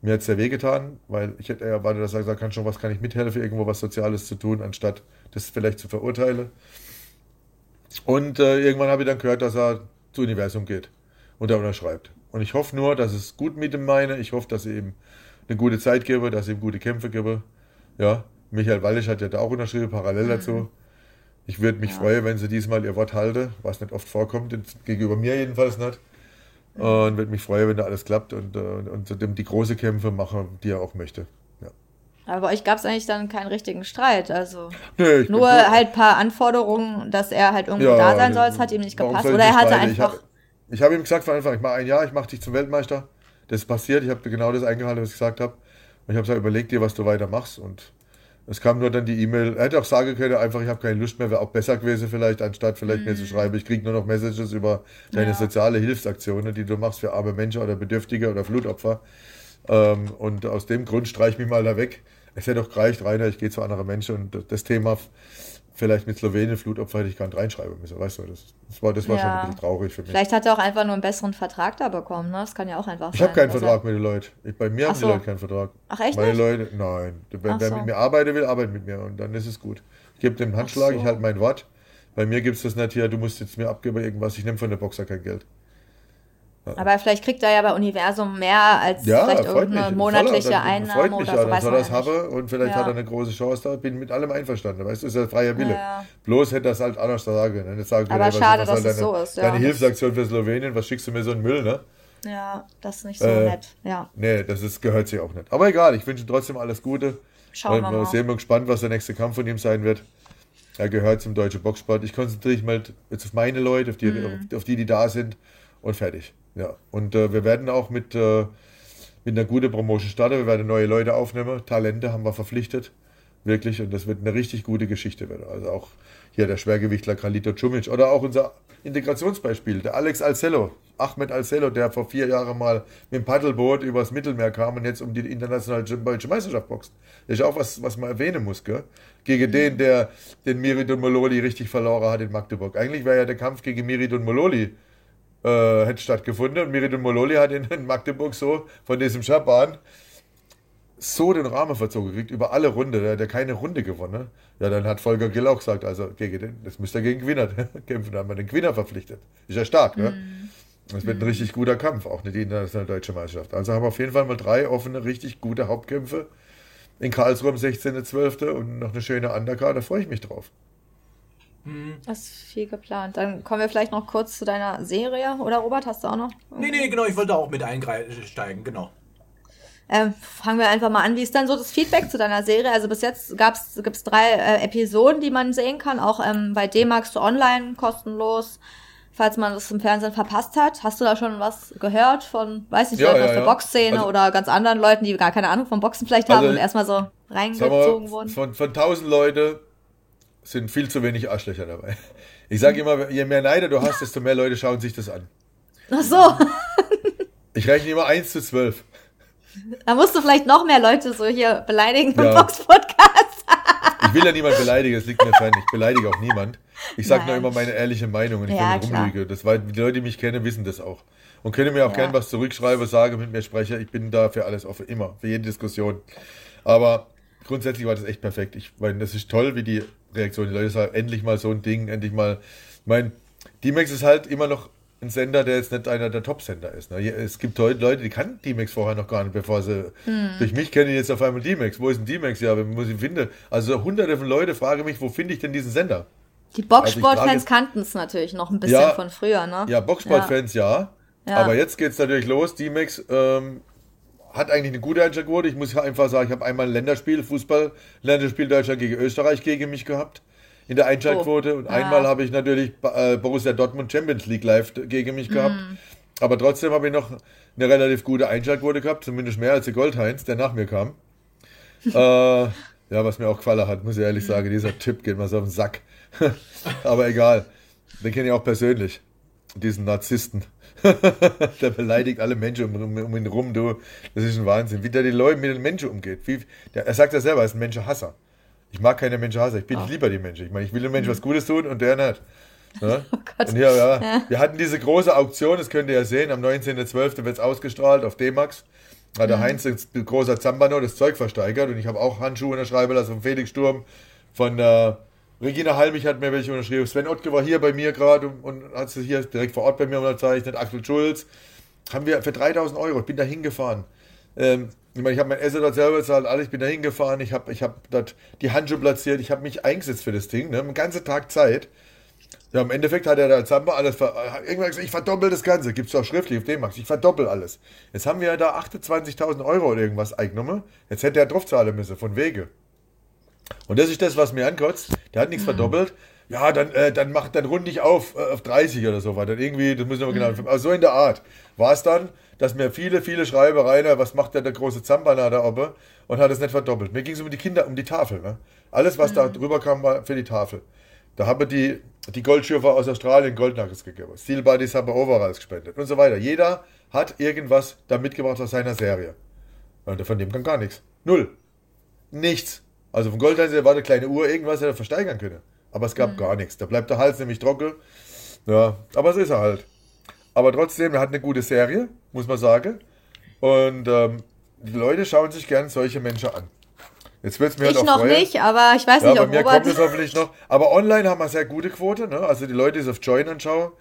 Mir hat es sehr wehgetan, weil ich hätte erwartet, dass er sagt, kann schon was, kann ich mithelfen, irgendwo was Soziales zu tun, anstatt das vielleicht zu verurteilen. Und äh, irgendwann habe ich dann gehört, dass er zu Universum geht und er unterschreibt. Und ich hoffe nur, dass es gut mit ihm meine. Ich hoffe, dass ich ihm eine gute Zeit gebe, dass ich ihm gute Kämpfe gebe. Ja, Michael Wallisch hat ja da auch unterschrieben, parallel dazu. Ich würde mich Ja. freuen, wenn sie diesmal ihr Wort halte, was nicht oft vorkommt, gegenüber mir jedenfalls nicht. Und würde mich freuen, wenn da alles klappt und, äh, und, und zudem die große Kämpfe machen, die er auch möchte. Aber bei euch gab es eigentlich dann keinen richtigen Streit. Also bin nur halt ein paar Anforderungen, dass er halt irgendwo Ja, da sein soll. Es hat ihm nicht gepasst. Oder er hatte streiten? Ich einfach. hab- Ich habe ihm gesagt von Anfang, ich mache ein Jahr, ich mache dich zum Weltmeister. Das ist passiert, ich habe genau das eingehalten, was ich gesagt habe. Und ich habe gesagt, überleg dir, was du weiter machst. Und es kam nur dann die E-Mail. Er hätte auch sagen können, einfach, ich habe keine Lust mehr, wäre auch besser gewesen vielleicht, anstatt vielleicht mir zu schreiben, ich kriege nur noch Messages über deine Mhm. Ja. soziale Hilfsaktionen, die du machst für arme Menschen oder Bedürftige oder Flutopfer. Ähm, und aus dem Grund streich ich mich mal da weg. Es hätte auch gereicht, Rainer, ich gehe zu anderen Menschen und das Thema vielleicht mit Slowenien, Flutopfer hätte ich gar nicht reinschreiben müssen. Weißt du, das, das war, das war schon Ja. ein bisschen traurig für mich. Vielleicht hat er auch einfach nur einen besseren Vertrag da bekommen. Ne? Das kann ja auch einfach Ich sein. habe keinen er- Vertrag mit den Leuten. Ich, bei mir Ach haben die so. Leute keinen Vertrag. Ach, echt Meine nicht? Leute, nein. Wer, wer so. mit mir arbeiten will, arbeitet mit mir und dann ist es gut. Ich gebe dem Handschlag, so. ich halte mein Wort. Bei mir gibt es das nicht hier, du musst jetzt mir abgeben irgendwas, ich nehme von der Boxer kein Geld. Aber vielleicht kriegt er ja bei Universum mehr als Ja, vielleicht mich. irgendeine er, monatliche dann- Einnahme freut mich oder ja, so. dann Weiß soll er es nicht. haben und vielleicht Ja. hat er eine große Chance da. Bin mit allem einverstanden. Weißt du, ist ja freier Wille. Ja. Bloß hätte er es halt anders sagen können. Nicht sagen Aber schade, dass es deine, so ist, ja. Deine Das- Hilfsaktion für Slowenien, was schickst du mir so einen Müll, ne? Ja, das ist nicht so Äh, nett. Ja, Nee, das ist, gehört sich auch nicht. Aber egal, ich wünsche trotzdem alles Gute. schauen wir Und wir mal. sehen wir gespannt, was der nächste Kampf von ihm sein wird. Er gehört zum deutschen Boxsport. Ich konzentriere mich mal jetzt auf meine Leute, auf die, Mhm. auf die, die da sind und fertig. Ja. Und äh, wir werden auch mit, äh, mit einer guten Promotion starten. Wir werden neue Leute aufnehmen. Talente haben wir verpflichtet. Wirklich. Und das wird eine richtig gute Geschichte werden. Also auch hier der Schwergewichtler Kalito Cumic oder auch unser Integrationsbeispiel, der Alex Alcello, Ahmed Alcello, der vor vier Jahren mal mit dem Paddelboot übers Mittelmeer kam und jetzt um die internationale deutsche Meisterschaft boxt. Das ist auch was, was man erwähnen muss, gell? Gegen den, der den Miridon Mololi richtig verloren hat in Magdeburg. Eigentlich wäre ja der Kampf gegen Miridon Mololi äh, hätte stattgefunden und Miridon Mololi hat in, Magdeburg so von diesem Schaban so den Rahmen verzogen gekriegt, über alle Runde, der hat ja keine Runde gewonnen. Ja, dann hat Volker Gill auch gesagt, also gegen den, das müsste er gegen Gewinner [laughs] kämpfen, da haben wir den Gewinner verpflichtet. Ist ja stark, ne? Das wird ein richtig guter Kampf, auch nicht die internationale deutsche Meisterschaft. Also haben wir auf jeden Fall mal drei offene, richtig gute Hauptkämpfe. In Karlsruhe am 16.12. und noch eine schöne Undercard, da freue ich mich drauf. Das ist viel geplant. Dann kommen wir vielleicht noch kurz zu deiner Serie. Oder Robert, hast du auch noch? Nee, nee, genau, ich wollte auch mit einsteigen, genau. Ähm, fangen wir einfach mal an. Wie ist denn so das Feedback zu deiner Serie? Also bis jetzt gab's, gibt's drei äh, Episoden, die man sehen kann, auch ähm, bei D-Max so online, kostenlos, falls man das im Fernsehen verpasst hat. Hast du da schon was gehört von, weiß nicht, Ja, Leuten ja, aus der ja. Boxszene Also- oder ganz anderen Leuten, die gar keine Ahnung vom Boxen vielleicht haben Also, und erstmal so reingezogen mal, wurden? von, von 1000 Leute sind viel zu wenig Arschlöcher dabei. Ich sage immer, je mehr Neider du hast, desto mehr Leute schauen sich das an. Ach so, Ich rechne immer 1 zu 12. da musst du vielleicht noch mehr Leute so hier beleidigen im Ja. Box-Podcast. Ich will ja niemand beleidigen, es liegt mir fern. Ich beleidige auch niemand. Ich sage nur immer meine ehrliche Meinung und ich Ja, klar. rumlüge. Das war, die Leute, die mich kennen, wissen das auch. Und können mir auch Ja. gern was zurückschreiben, sagen, mit mir sprechen. Ich bin da für alles offen, immer, für jede Diskussion. Aber grundsätzlich war das echt perfekt. Ich meine, das ist toll, wie die Reaktion. Die Leute sagen, endlich mal so ein Ding, endlich mal. Ich meine, D-Max ist halt immer noch ein Sender, der jetzt nicht einer der Top-Sender ist. Ne? Es gibt heute Leute, die kannten D-Max vorher noch gar nicht, bevor sie durch mich kennen jetzt auf einmal D-Max. Wo ist denn D-Max? Ja, wenn muss ich finden. Also hunderte von Leute fragen mich, wo finde ich denn diesen Sender? Die Boxsportfans kannten es natürlich noch ein bisschen Ja. von früher, ne? Ja, Boxsportfans ja. Ja. Aber jetzt geht es natürlich los. D-Max ähm, hat eigentlich eine gute Einschlagquote. Ich muss einfach sagen, ich habe einmal ein Länderspiel, Fußball, Länderspiel Deutschland gegen Österreich gegen mich gehabt in der Einschaltquote. Und Ja. einmal habe ich natürlich äh, Borussia Dortmund Champions League live gegen mich gehabt. Mhm. Aber trotzdem habe ich noch eine relativ gute Einschaltquote gehabt, zumindest mehr als der Goldheinz, der nach mir kam. [laughs] äh, ja, was mir auch gefallen hat, muss ich ehrlich sagen, dieser Tipp geht mir so auf den Sack. [laughs] Aber egal, den kenne ich auch persönlich, diesen Narzissten. [laughs] der beleidigt alle Menschen um, um, ihn rum, du. Das ist ein Wahnsinn, wie der die Leute mit den Menschen umgeht. Wie, der, er sagt ja selber, er ist ein Menschenhasser. Ich mag keine Menschenhasser, ich bin ich lieber die Menschen. Ich meine, ich will dem Menschen was Gutes tun und der nicht. Ja? [laughs] Gott. Und hier, ja, wir hatten diese große Auktion, das könnt ihr ja sehen, am 19.12. wird es ausgestrahlt auf D-Max. Hat der Heinz, ein großer Zambano, das Zeug versteigert und ich habe auch Handschuhe unterschreiben lassen von Felix Sturm, von äh, Regina Halmich hat mir welche unterschrieben. Sven Ottke war hier bei mir gerade und, und hat sie hier direkt vor Ort bei mir unterzeichnet. Axel Schulz. Haben wir für 3000 Euro. Ich bin da hingefahren. Ähm, ich meine, ich habe mein Essen dort selber bezahlt, alles. Ich bin da hingefahren. Ich habe ich hab dort die Handschuhe platziert. Ich habe mich eingesetzt für das Ding. Ne? Den ganzen Tag Zeit. Ja, im Endeffekt hat er da Zamba alles, ver irgendwann gesagt, ich verdoppel das Ganze. Gibt es auch schriftlich auf dem Max. Ich verdoppel alles. Jetzt haben wir da 28.000 Euro oder irgendwas eingenommen. Jetzt hätte er drauf zahlen müssen, von Wege. Und das ist das, was mir ankotzt. Der hat nichts verdoppelt. Ja, dann, äh, dann macht, dann rund ich auf, äh, auf 30 oder so weiter. Irgendwie, das muss ich aber genau. Also so in der Art war es dann, dass mir viele, viele schreiben, Rainer, was macht denn der große Zambana da oben? Und hat es nicht verdoppelt. Mir ging es um die Kinder, um die Tafel. Ne? Alles, was da drüber kam, war für die Tafel. Da habe die, die Goldschürfer aus Australien Goldnuggets gegeben. Steel Buddies haben Overalls gespendet und so weiter. Jeder hat irgendwas da mitgebracht aus seiner Serie. Und von dem kann gar nichts. Null. Nichts. Also von Goldheinz war eine kleine Uhr, irgendwas hätte er versteigern können. Aber es gab gar nichts. Da bleibt der Hals nämlich trocken. Ja, aber so ist er halt. Aber trotzdem, er hat eine gute Serie, muss man sagen. Und ähm, die Leute schauen sich gern solche Menschen an. Jetzt wird es mir Ich halt auch noch freuen. nicht, aber ich weiß Ja, nicht, bei ob mir Robert. kommt es hoffentlich noch. Aber online haben wir sehr gute Quote. Ne? Also die Leute, die es auf Join anschauen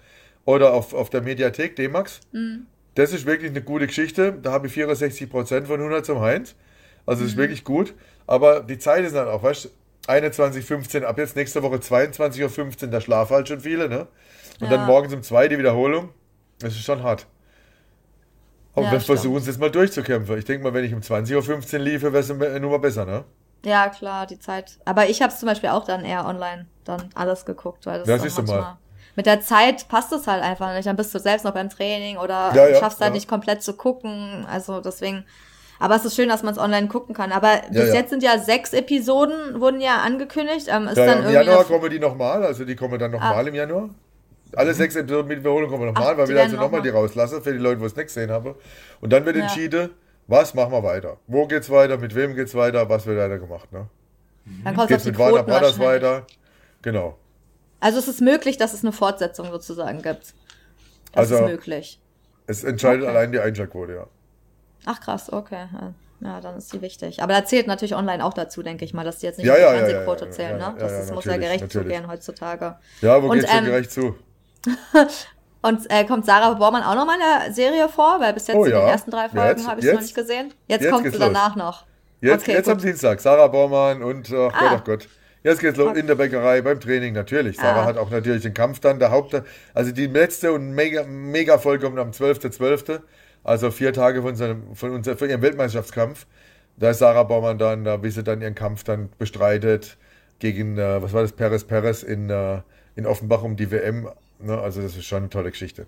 oder auf, auf der Mediathek D-Max. Mhm. Das ist wirklich eine gute Geschichte. Da habe ich 64% von 100 zum Heinz. Also Mhm. das ist wirklich gut. Aber die Zeit ist dann auch, weißt du, 21.15 ab jetzt nächste Woche 22.15 Uhr, da schlafen halt schon viele. Ne? Und Ja. dann morgens um zwei die Wiederholung. Das ist schon hart. Aber Ja, wir versuchen es jetzt mal durchzukämpfen. Ich denke mal, wenn ich um 20.15 Uhr liefe, wäre es eine Nummer besser, ne? Ja, klar, die Zeit. Aber ich habe es zum Beispiel auch dann eher online dann alles geguckt, weil das Ja, siehst du mal. Mit der Zeit passt es halt einfach nicht. Dann bist du selbst noch beim Training oder Ja, ja, schaffst halt nicht komplett zu gucken. Also deswegen. Aber es ist schön, dass man es online gucken kann. Aber bis ja. jetzt sind ja sechs Episoden, wurden ja angekündigt. Ähm, ist dann im Januar kommen die nochmal, also die kommen dann nochmal Ah. im Januar. Alle sechs Episoden mit Wiederholung kommen nochmal, weil wir also nochmal noch die rauslassen für die Leute, die es nicht gesehen haben. Und dann wird entschieden, was machen wir weiter? Wo geht's weiter? Mit wem geht's weiter? Was wird weiter gemacht? Ne? dann kommt es Geht's mit Warner Brothers weiter? Genau. Also es ist möglich, dass es eine Fortsetzung sozusagen gibt. Das Also- ist möglich. Es entscheidet Okay. allein die Einschlagquote, ja. Ach krass, okay. Ja. Dann ist die wichtig. Aber da zählt natürlich online auch dazu, denke ich mal, dass die jetzt nicht Ja, die ja, ja, Fernsehquote ja, zählen, ja, ne? ja, Das ist, muss ja gerecht natürlich. zugehen heutzutage. Ja, wo Und, geht's denn ähm, gerecht zu? [laughs] Und äh, kommt Sarah Bormann auch nochmal in der Serie vor? Weil bis jetzt Oh in den ersten drei Folgen habe ich es noch nicht gesehen. Jetzt, jetzt kommt sie danach noch. Jetzt, okay, jetzt gut. am Dienstag, Sarah Bormann und, ach Ah. Gott, ach Gott. Jetzt geht's los in der Bäckerei, beim Training natürlich. Sarah Ah. hat auch natürlich den Kampf dann, der Haupt, also die letzte und mega, mega Folge kommt am 12.12., also vier Tage von, seinem, von, unser, von ihrem Weltmeisterschaftskampf. Da ist Sarah Bormann dann, da, wie sie dann ihren Kampf dann bestreitet gegen, äh, was war das, Perez Perez in, äh, in Offenbach um die WM. Ne? Also das ist schon eine tolle Geschichte.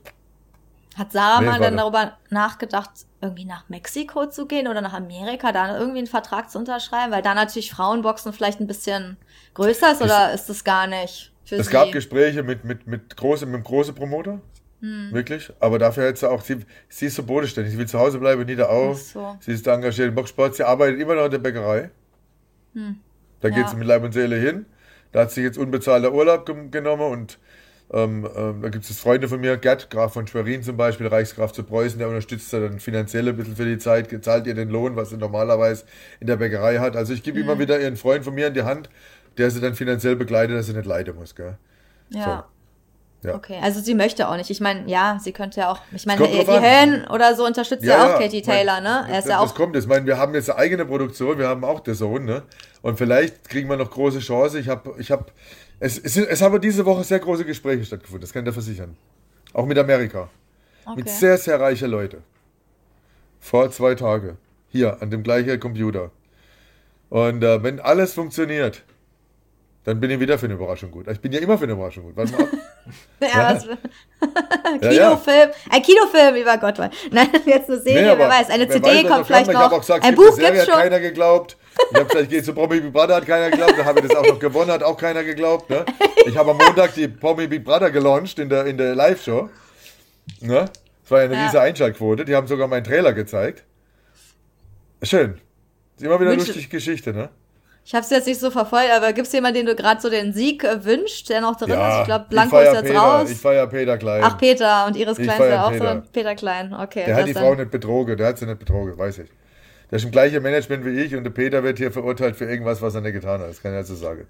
Hat Sarah Nee, mal dann da. darüber nachgedacht, irgendwie nach Mexiko zu gehen oder nach Amerika, da irgendwie einen Vertrag zu unterschreiben? Weil da natürlich Frauenboxen vielleicht ein bisschen größer ist oder ist das gar nicht für Es sie? gab Gespräche mit, mit, mit, große, mit einem großen Promoter. Hm. Wirklich. Aber dafür hätte sie auch, sie, sie ist so bodenständig. Sie will zu Hause bleiben, nie da auf. So. Sie ist da engagiert im Boxsport. Sie arbeitet immer noch in der Bäckerei. Da geht Hm. Ja. sie mit Leib und Seele hin. Da hat sie jetzt unbezahlter Urlaub genommen und ähm, ähm, da gibt es Freunde von mir, Gerd, Graf von Schwerin zum Beispiel, Reichsgraf zu Preußen, der unterstützt sie dann finanziell ein bisschen für die Zeit, zahlt ihr den Lohn, was sie normalerweise in der Bäckerei hat. Also ich gebe immer wieder ihren Freund von mir in die Hand, der sie dann finanziell begleitet, dass sie nicht leiden muss. Gell? Ja. Ja. Okay, also sie möchte auch nicht. Ich meine, ja, sie könnte ja auch. Ich meine, die. Hellen oder so unterstützt ja, auch Katie mein- Taylor, ne? Er ist das, ja das auch. kommt. Ich meine, wir haben jetzt eine eigene Produktion, wir haben auch The Zone, ne? Und vielleicht kriegen wir noch große Chance. Ich habe ich hab Es, es, es haben diese Woche sehr große Gespräche stattgefunden, das kann ich dir versichern. Auch mit Amerika. Mit Okay. sehr, sehr reichen Leuten. Vor zwei Tagen. Hier, an dem gleichen Computer. Und äh, wenn alles funktioniert, dann bin ich wieder für eine Überraschung gut. Ich bin ja immer für eine Überraschung gut. Warte mal ab. [laughs] [laughs] Ja, Ja. Kinofilm, ein Kinofilm über Gott. [laughs] Nein, jetzt eine Serie, Nee, wer weiß. Eine CD weiß, kommt vielleicht Ich noch. habe auch gesagt, ein es gibt Buch eine Serie, gibt's hat schon. keiner geglaubt. Ich habe gesagt, ich gehe zu Promi Big Brother, hat keiner geglaubt. Da habe ich das auch noch gewonnen, hat auch keiner geglaubt. Ne? Ich habe am Montag die Promi Big Brother gelauncht in der, in der Live-Show. Ne? Das war ja eine Ja. riesige Einschaltquote. Die haben sogar meinen Trailer gezeigt. Schön. Ist immer wieder Wünsche- lustige Geschichte, ne? Ich habe es jetzt nicht so verfolgt, aber gibt es jemanden, den du gerade so den Sieg äh, wünscht, der noch drin ist? Ich glaube, Blanco feier ist jetzt Peter, raus. Ich feier Peter Klein. Ach, Peter und Iris Ich Klein ist ja auch Peter. so. Peter Klein, okay. Der hat das die dann- Frau nicht betrogen, der hat sie nicht betrogen, weiß ich. Der ist im gleichen Management wie ich und der Peter wird hier verurteilt für irgendwas, was er nicht getan hat. Das kann ich also sagen.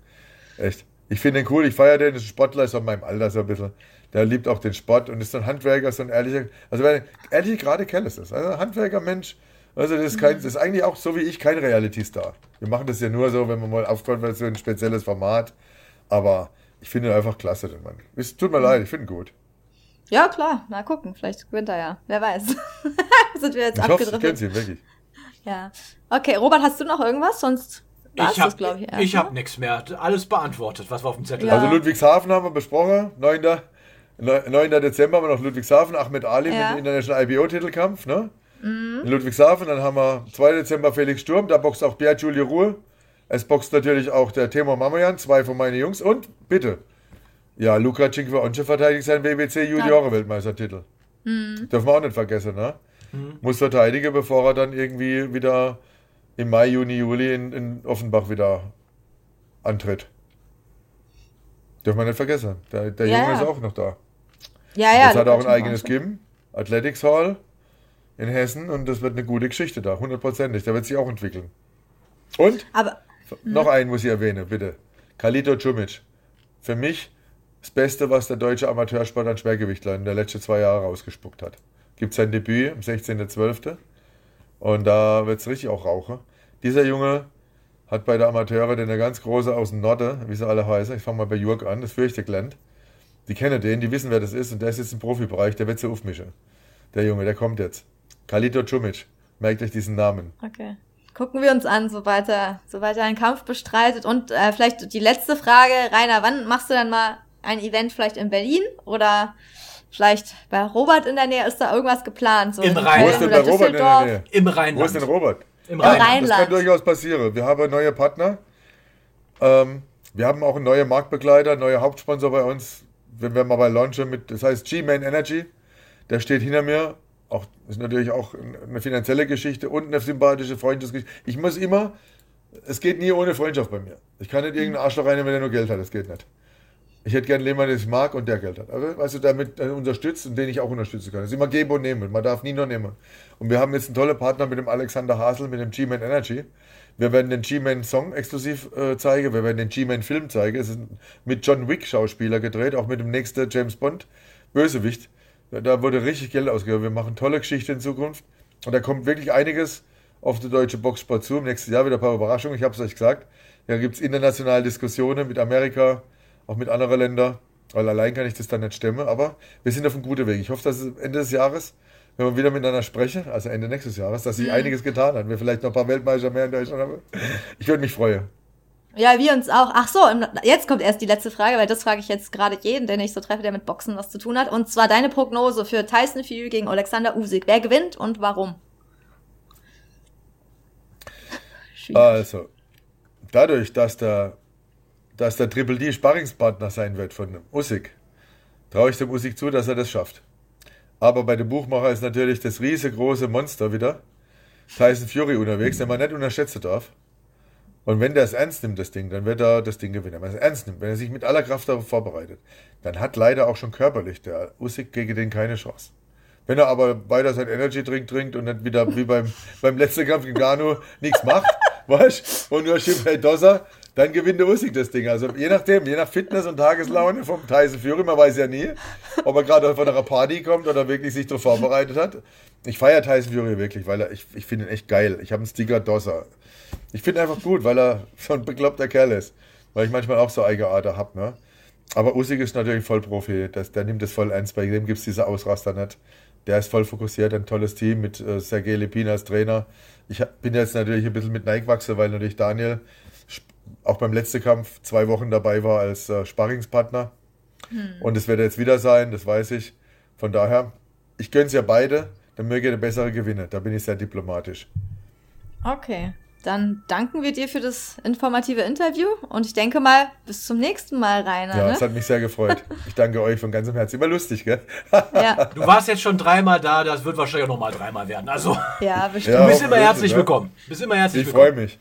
Echt. Ich finde den cool, ich feiere den, ist ein Sportler, ist auch in meinem Alter so ein bisschen. Der liebt auch den Sport und ist so ein Handwerker, so ein ehrlicher, also ehrlich gerade Kerl ist das. Also ein Handwerker, Mensch. Also das ist, kein, das ist eigentlich auch so wie ich kein Reality-Star. Wir machen das ja nur so, wenn man mal aufkommt, weil es so ein spezielles Format. Aber ich finde ihn einfach klasse, den Mann. Es tut mir leid, ich finde ihn gut. Ja, klar. Mal gucken. Vielleicht gewinnt er ja. Wer weiß. [laughs] Sind wir jetzt Ich hoffe, ich kenne abgedriftet? sie wirklich. Ja. Okay, Robert, hast du noch irgendwas? Sonst war's Ich habe das, glaube ich. ich erstmal. hab nichts mehr. Alles beantwortet, was wir auf dem Zettel Ja. haben. Also Ludwigshafen haben wir besprochen, 9. 9. Dezember haben wir noch Ludwigshafen, Ahmed Ali Ja. mit dem International IBO-Titelkampf, ne? In Ludwigshafen, dann haben wir 2. Dezember Felix Sturm, da boxt auch Pierre Julie Ruhe. Es boxt natürlich auch der Timo Mamayan, zwei von meinen Jungs und bitte, ja, Luka Cinkwa-Once verteidigt seinen WBC Junioren-Weltmeistertitel. Dürfen wir auch nicht vergessen, ne? Muss verteidigen, bevor er dann irgendwie wieder im Mai, Juni, Juli in, in Offenbach wieder antritt. Dürfen wir nicht vergessen. Der, der Ja, Junge ja. ist auch noch da. Ja, ja. Jetzt hat er auch ein eigenes. Gym, Athletics Hall in Hessen und das wird eine gute Geschichte da, hundertprozentig. Der wird sich auch entwickeln. Und Aber noch einen muss ich erwähnen, bitte. Kalito Cumic. Für mich das Beste, was der deutsche Amateursport an Schwergewichtler in der letzten zwei Jahre rausgespuckt hat. Gibt sein Debüt am 16.12. Und da wird es richtig auch rauchen. Dieser Junge hat bei der Amateure den eine ganz große aus dem Norden, wie sie alle heißen. Ich fange mal bei Jörg an, das fürchte Glend. Die kennen den, die wissen, wer das ist und der ist jetzt im Profibereich, der wird sie aufmischen. Der Junge, der kommt jetzt. Kalito Cumic. Merkt euch diesen Namen. Okay. Gucken wir uns an, sobald er, sobald er einen Kampf bestreitet. Und äh, vielleicht die letzte Frage, Rainer, wann machst du dann mal ein Event vielleicht in Berlin oder vielleicht bei Robert in der Nähe? Ist da irgendwas geplant? So Im in Rhein. Wo ist denn Robert in der Düsseldorf? Nähe? Im Wo ist Rheinland. denn Robert? Im Rheinland. Rheinland. Das kann durchaus passieren. Wir haben neue Partner. Ähm, wir haben auch einen neuen Marktbegleiter, einen neuen Hauptsponsor bei uns. Wenn wir mal bei launchen mit, das heißt G-Man Energy. Der steht hinter mir. Auch, ist natürlich auch eine finanzielle Geschichte und eine sympathische Freundschaftsgeschichte. Ich muss immer, es geht nie ohne Freundschaft bei mir. Ich kann nicht irgendeinen Arschloch rein, wenn er nur Geld hat. Das geht nicht. Ich hätte gerne jemanden, den ich mag und der Geld hat. Aber weißt du, damit unterstützt und den ich auch unterstützen kann. Das ist immer geben und nehmen. Man darf nie nur nehmen. Und wir haben jetzt einen tollen Partner mit dem Alexander Hasel, mit dem G-Man Energy. Wir werden den G-Man Song exklusiv äh, zeigen. Wir werden den G-Man Film zeigen. Es ist mit John Wick Schauspieler gedreht, auch mit dem nächsten James Bond Bösewicht. Da- wurde richtig Geld ausgegeben. Wir machen tolle Geschichte in Zukunft. Und da kommt wirklich einiges auf die deutsche Boxsport zu. Im nächsten Jahr wieder ein paar Überraschungen. Ich habe es euch gesagt. Da gibt es internationale Diskussionen mit Amerika, auch mit anderen Ländern. Weil allein kann ich das dann nicht stemmen. Aber wir sind auf einem guten Weg. Ich hoffe, dass es Ende des Jahres, wenn wir wieder miteinander sprechen, also Ende nächstes Jahres, dass sich einiges getan hat. Wir vielleicht noch ein paar Weltmeister mehr in Deutschland haben. Ich würde mich freuen. Ja, wir uns auch. Ach so, jetzt kommt erst die letzte Frage, weil das frage ich jetzt gerade jeden, den ich so treffe, der mit Boxen was zu tun hat. Und zwar deine Prognose für Tyson Fury gegen Alexander Usyk. Wer gewinnt und warum? Also, dadurch, dass der, dass der Triple D Sparringspartner sein wird von Usyk, traue ich dem Usyk zu, dass er das schafft. Aber bei dem Buchmacher ist natürlich das riesengroße Monster wieder, Tyson Fury unterwegs, den man nicht unterschätzen darf. Und wenn der es ernst nimmt, das Ding, dann wird er das Ding gewinnen. Wenn er es ernst nimmt, wenn er sich mit aller Kraft darauf vorbereitet, dann hat leider auch schon körperlich der Usyk gegen den keine Chance. Wenn er aber weiter sein Energy Drink trinkt und nicht wieder wie beim, [laughs] beim letzten Kampf gegen Gano nichts macht, [laughs] weißt und nur Chip Dosser, dann gewinnt der Usyk das Ding. Also je nachdem, je nach Fitness und Tageslaune vom Tyson Fury, man weiß ja nie, ob er gerade von einer Party kommt oder wirklich sich darauf vorbereitet hat. Ich feiere Tyson Fury wirklich, weil er, ich, ich finde ihn echt geil. Ich habe einen Sticker Dosser. Ich finde ihn einfach gut, weil er [laughs] so ein bekloppter Kerl ist. weil ich manchmal auch so Eigenarten habe. Ne? Aber Usyk ist natürlich voll Profi, das, der nimmt das voll ernst, bei dem gibt es diese Ausraster nicht. Der ist voll fokussiert, ein tolles Team mit äh, Sergei Lepin als Trainer. Ich hab, bin jetzt natürlich ein bisschen mit Nike gewachsen, weil natürlich Daniel auch beim letzten Kampf zwei Wochen dabei war als äh, Sparringspartner. Hm. Und es wird jetzt wieder sein, das weiß ich. Von daher, ich gönne es ja beide, dann möge der bessere gewinnen. Da bin ich sehr diplomatisch. Okay. Dann danken wir dir für das informative Interview und ich denke mal, bis zum nächsten Mal, Rainer. Ja, ne? es hat mich sehr gefreut. Ich danke euch von ganzem Herzen. Immer lustig, gell? ja. [laughs] Du warst jetzt schon dreimal da, das wird wahrscheinlich auch nochmal dreimal werden. Also, ja, [laughs] bestimmt. du bist immer herzlich ne? willkommen. Bist immer herzlich ich willkommen. Ich freue mich.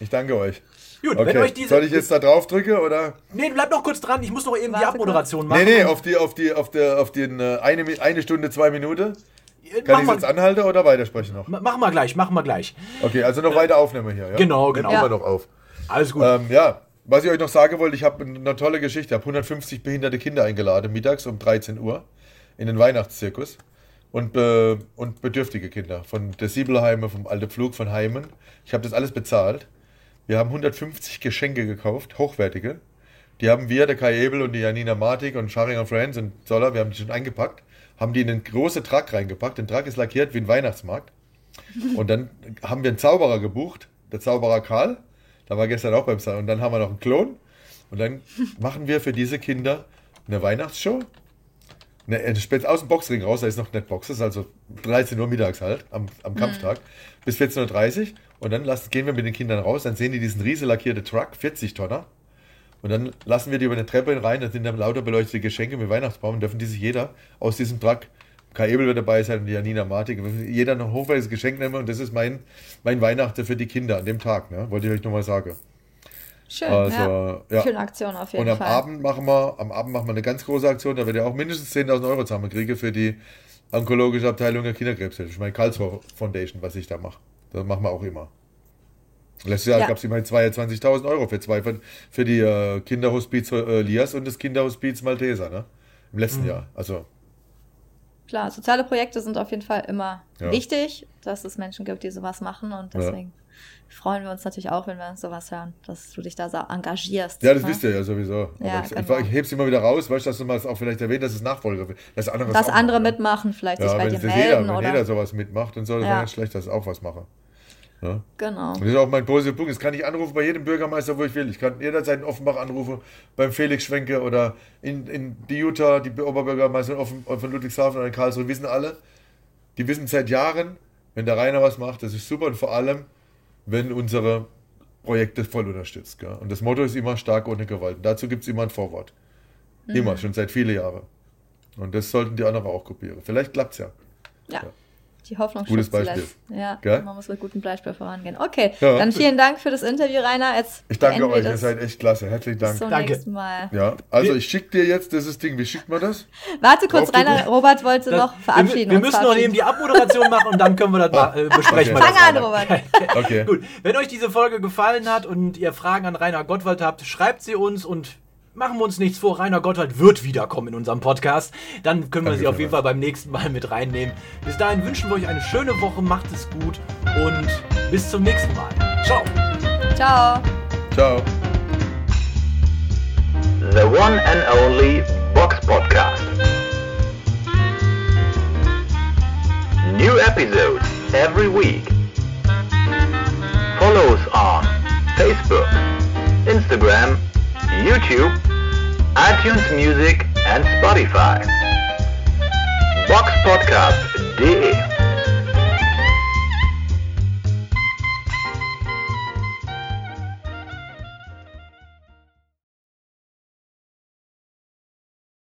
Ich danke euch. Gut, okay. wenn euch diese. Soll ich jetzt da drauf drücken oder? Nee, bleib noch kurz dran. Ich muss noch eben Warte die Abmoderation kurz. machen. Nee, nee, auf die, auf die, auf der, auf den äh, eine, eine Stunde, zwei Minuten. Kann ich jetzt anhalten oder weitersprechen noch? Machen wir gleich, machen wir gleich. Okay, also noch weiter aufnehmen hier. Ja? Genau, genau. Nehmen wir noch auf. Alles gut. Ähm, ja, was ich euch noch sagen wollte, ich habe eine tolle Geschichte. Ich habe 150 behinderte Kinder eingeladen, mittags um 13 Uhr in den Weihnachtszirkus. Und, äh, und bedürftige Kinder von der Siebelheime, vom Alte Pflug, von Heimen. Ich habe das alles bezahlt. Wir haben 150 Geschenke gekauft, hochwertige. Die haben wir, der Kai Ebel und die Janina Martik und Scharinger Friends und Zoller, wir haben die schon eingepackt haben die in einen großen Truck reingepackt. Der Truck ist lackiert wie ein Weihnachtsmarkt. Und dann haben wir einen Zauberer gebucht, der Zauberer Karl. Da war gestern auch beim Zauberer. Und dann haben wir noch einen Klon. Und dann machen wir für diese Kinder eine Weihnachtsshow. Eine, aus dem Boxring raus, da ist noch nicht Boxes, also 13 Uhr mittags halt, am, am Kampftag, mhm. bis 14.30 Uhr. Und dann lassen, gehen wir mit den Kindern raus, dann sehen die diesen riesen lackierten Truck, 40 Tonner. Und dann lassen wir die über eine Treppe rein, da sind dann lauter beleuchtete Geschenke mit Weihnachtsbaum und dürfen die sich jeder aus diesem Truck, Kai Ebel wird dabei sein und die Janina Martik, jeder noch ein hochwertiges Geschenk nehmen und das ist mein, mein Weihnachten für die Kinder an dem Tag, ne? wollte ich euch nochmal sagen. Schön, also, ja. ja. Schöne Aktion auf jeden Fall. Und am Fall. Abend machen wir, am Abend machen wir eine ganz große Aktion, da wird ja auch mindestens 10.000 Euro zusammenkriegen für die onkologische Abteilung der Kinderkrebshilfe. meine Karlsruhe Foundation, was ich da mache. Das machen wir auch immer. Letztes Jahr ja. gab es immerhin 22.000 Euro für zwei für die äh, Kinderhospiz äh, Lias und das Kinderhospiz Malteser, ne? Im letzten mhm. Jahr. Also. Klar, soziale Projekte sind auf jeden Fall immer ja. wichtig, dass es Menschen gibt, die sowas machen und deswegen ja. freuen wir uns natürlich auch, wenn wir sowas hören, dass du dich da so engagierst. Ja, das ne? wisst ihr ja sowieso. Ja, ich, genau. ich, heb's immer wieder raus, weißt du, dass du mal auch vielleicht erwähnt, dass es Nachfolger dass andere, dass andere mitmachen, vielleicht sich bei dir melden. Jeder, wenn oder? jeder sowas mitmacht und so, dann wäre schlecht, dass ich auch was mache. Ja? Genau. das ist auch mein positiver Punkt. Das kann ich anrufen bei jedem Bürgermeister, wo ich will. Ich kann jederzeit in Offenbach anrufen, beim Felix Schwenke oder in, in die Utah, die Oberbürgermeister von Ludwigshafen oder in Karlsruhe, wissen alle, die wissen seit Jahren, wenn der Rainer was macht, das ist super und vor allem, wenn unsere Projekte voll unterstützt. Gell? Und das Motto ist immer stark ohne Gewalt. Und dazu gibt es immer ein Vorwort. Mhm. Immer, schon seit vielen Jahren. Und das sollten die anderen auch kopieren. Vielleicht klappt es ja. ja. ja die Hoffnung Gutes Beispiel. Ja, Gell? man muss mit gutem Beispiel vorangehen. Okay, ja. dann vielen Dank für das Interview, Rainer. Jetzt ich danke euch, ihr seid echt klasse. Herzlichen Dank. Bis zum danke. nächsten Mal. Ja, also ich schicke dir jetzt dieses Ding. Wie schickt man das? Warte kurz, Rainer. Robert wollte das, noch verabschieden. Wir, wir müssen noch eben die Abmoderation machen und dann können wir das ah, äh, besprechen. Okay. Fang an, Robert. okay. [laughs] Gut, wenn euch diese Folge gefallen hat und ihr Fragen an Rainer Gottwald habt, schreibt sie uns und machen wir uns nichts vor, Rainer Gotthard wird wiederkommen in unserem Podcast. Dann können wir sie auf jeden Fall beim nächsten Mal mit reinnehmen. Bis dahin wünschen wir euch eine schöne Woche, macht es gut und bis zum nächsten Mal. Ciao. Ciao. Ciao. The one and only Box Podcast. New episodes every week. Follow us on Facebook, Instagram, YouTube, iTunes Music and Spotify. Box Podcast.de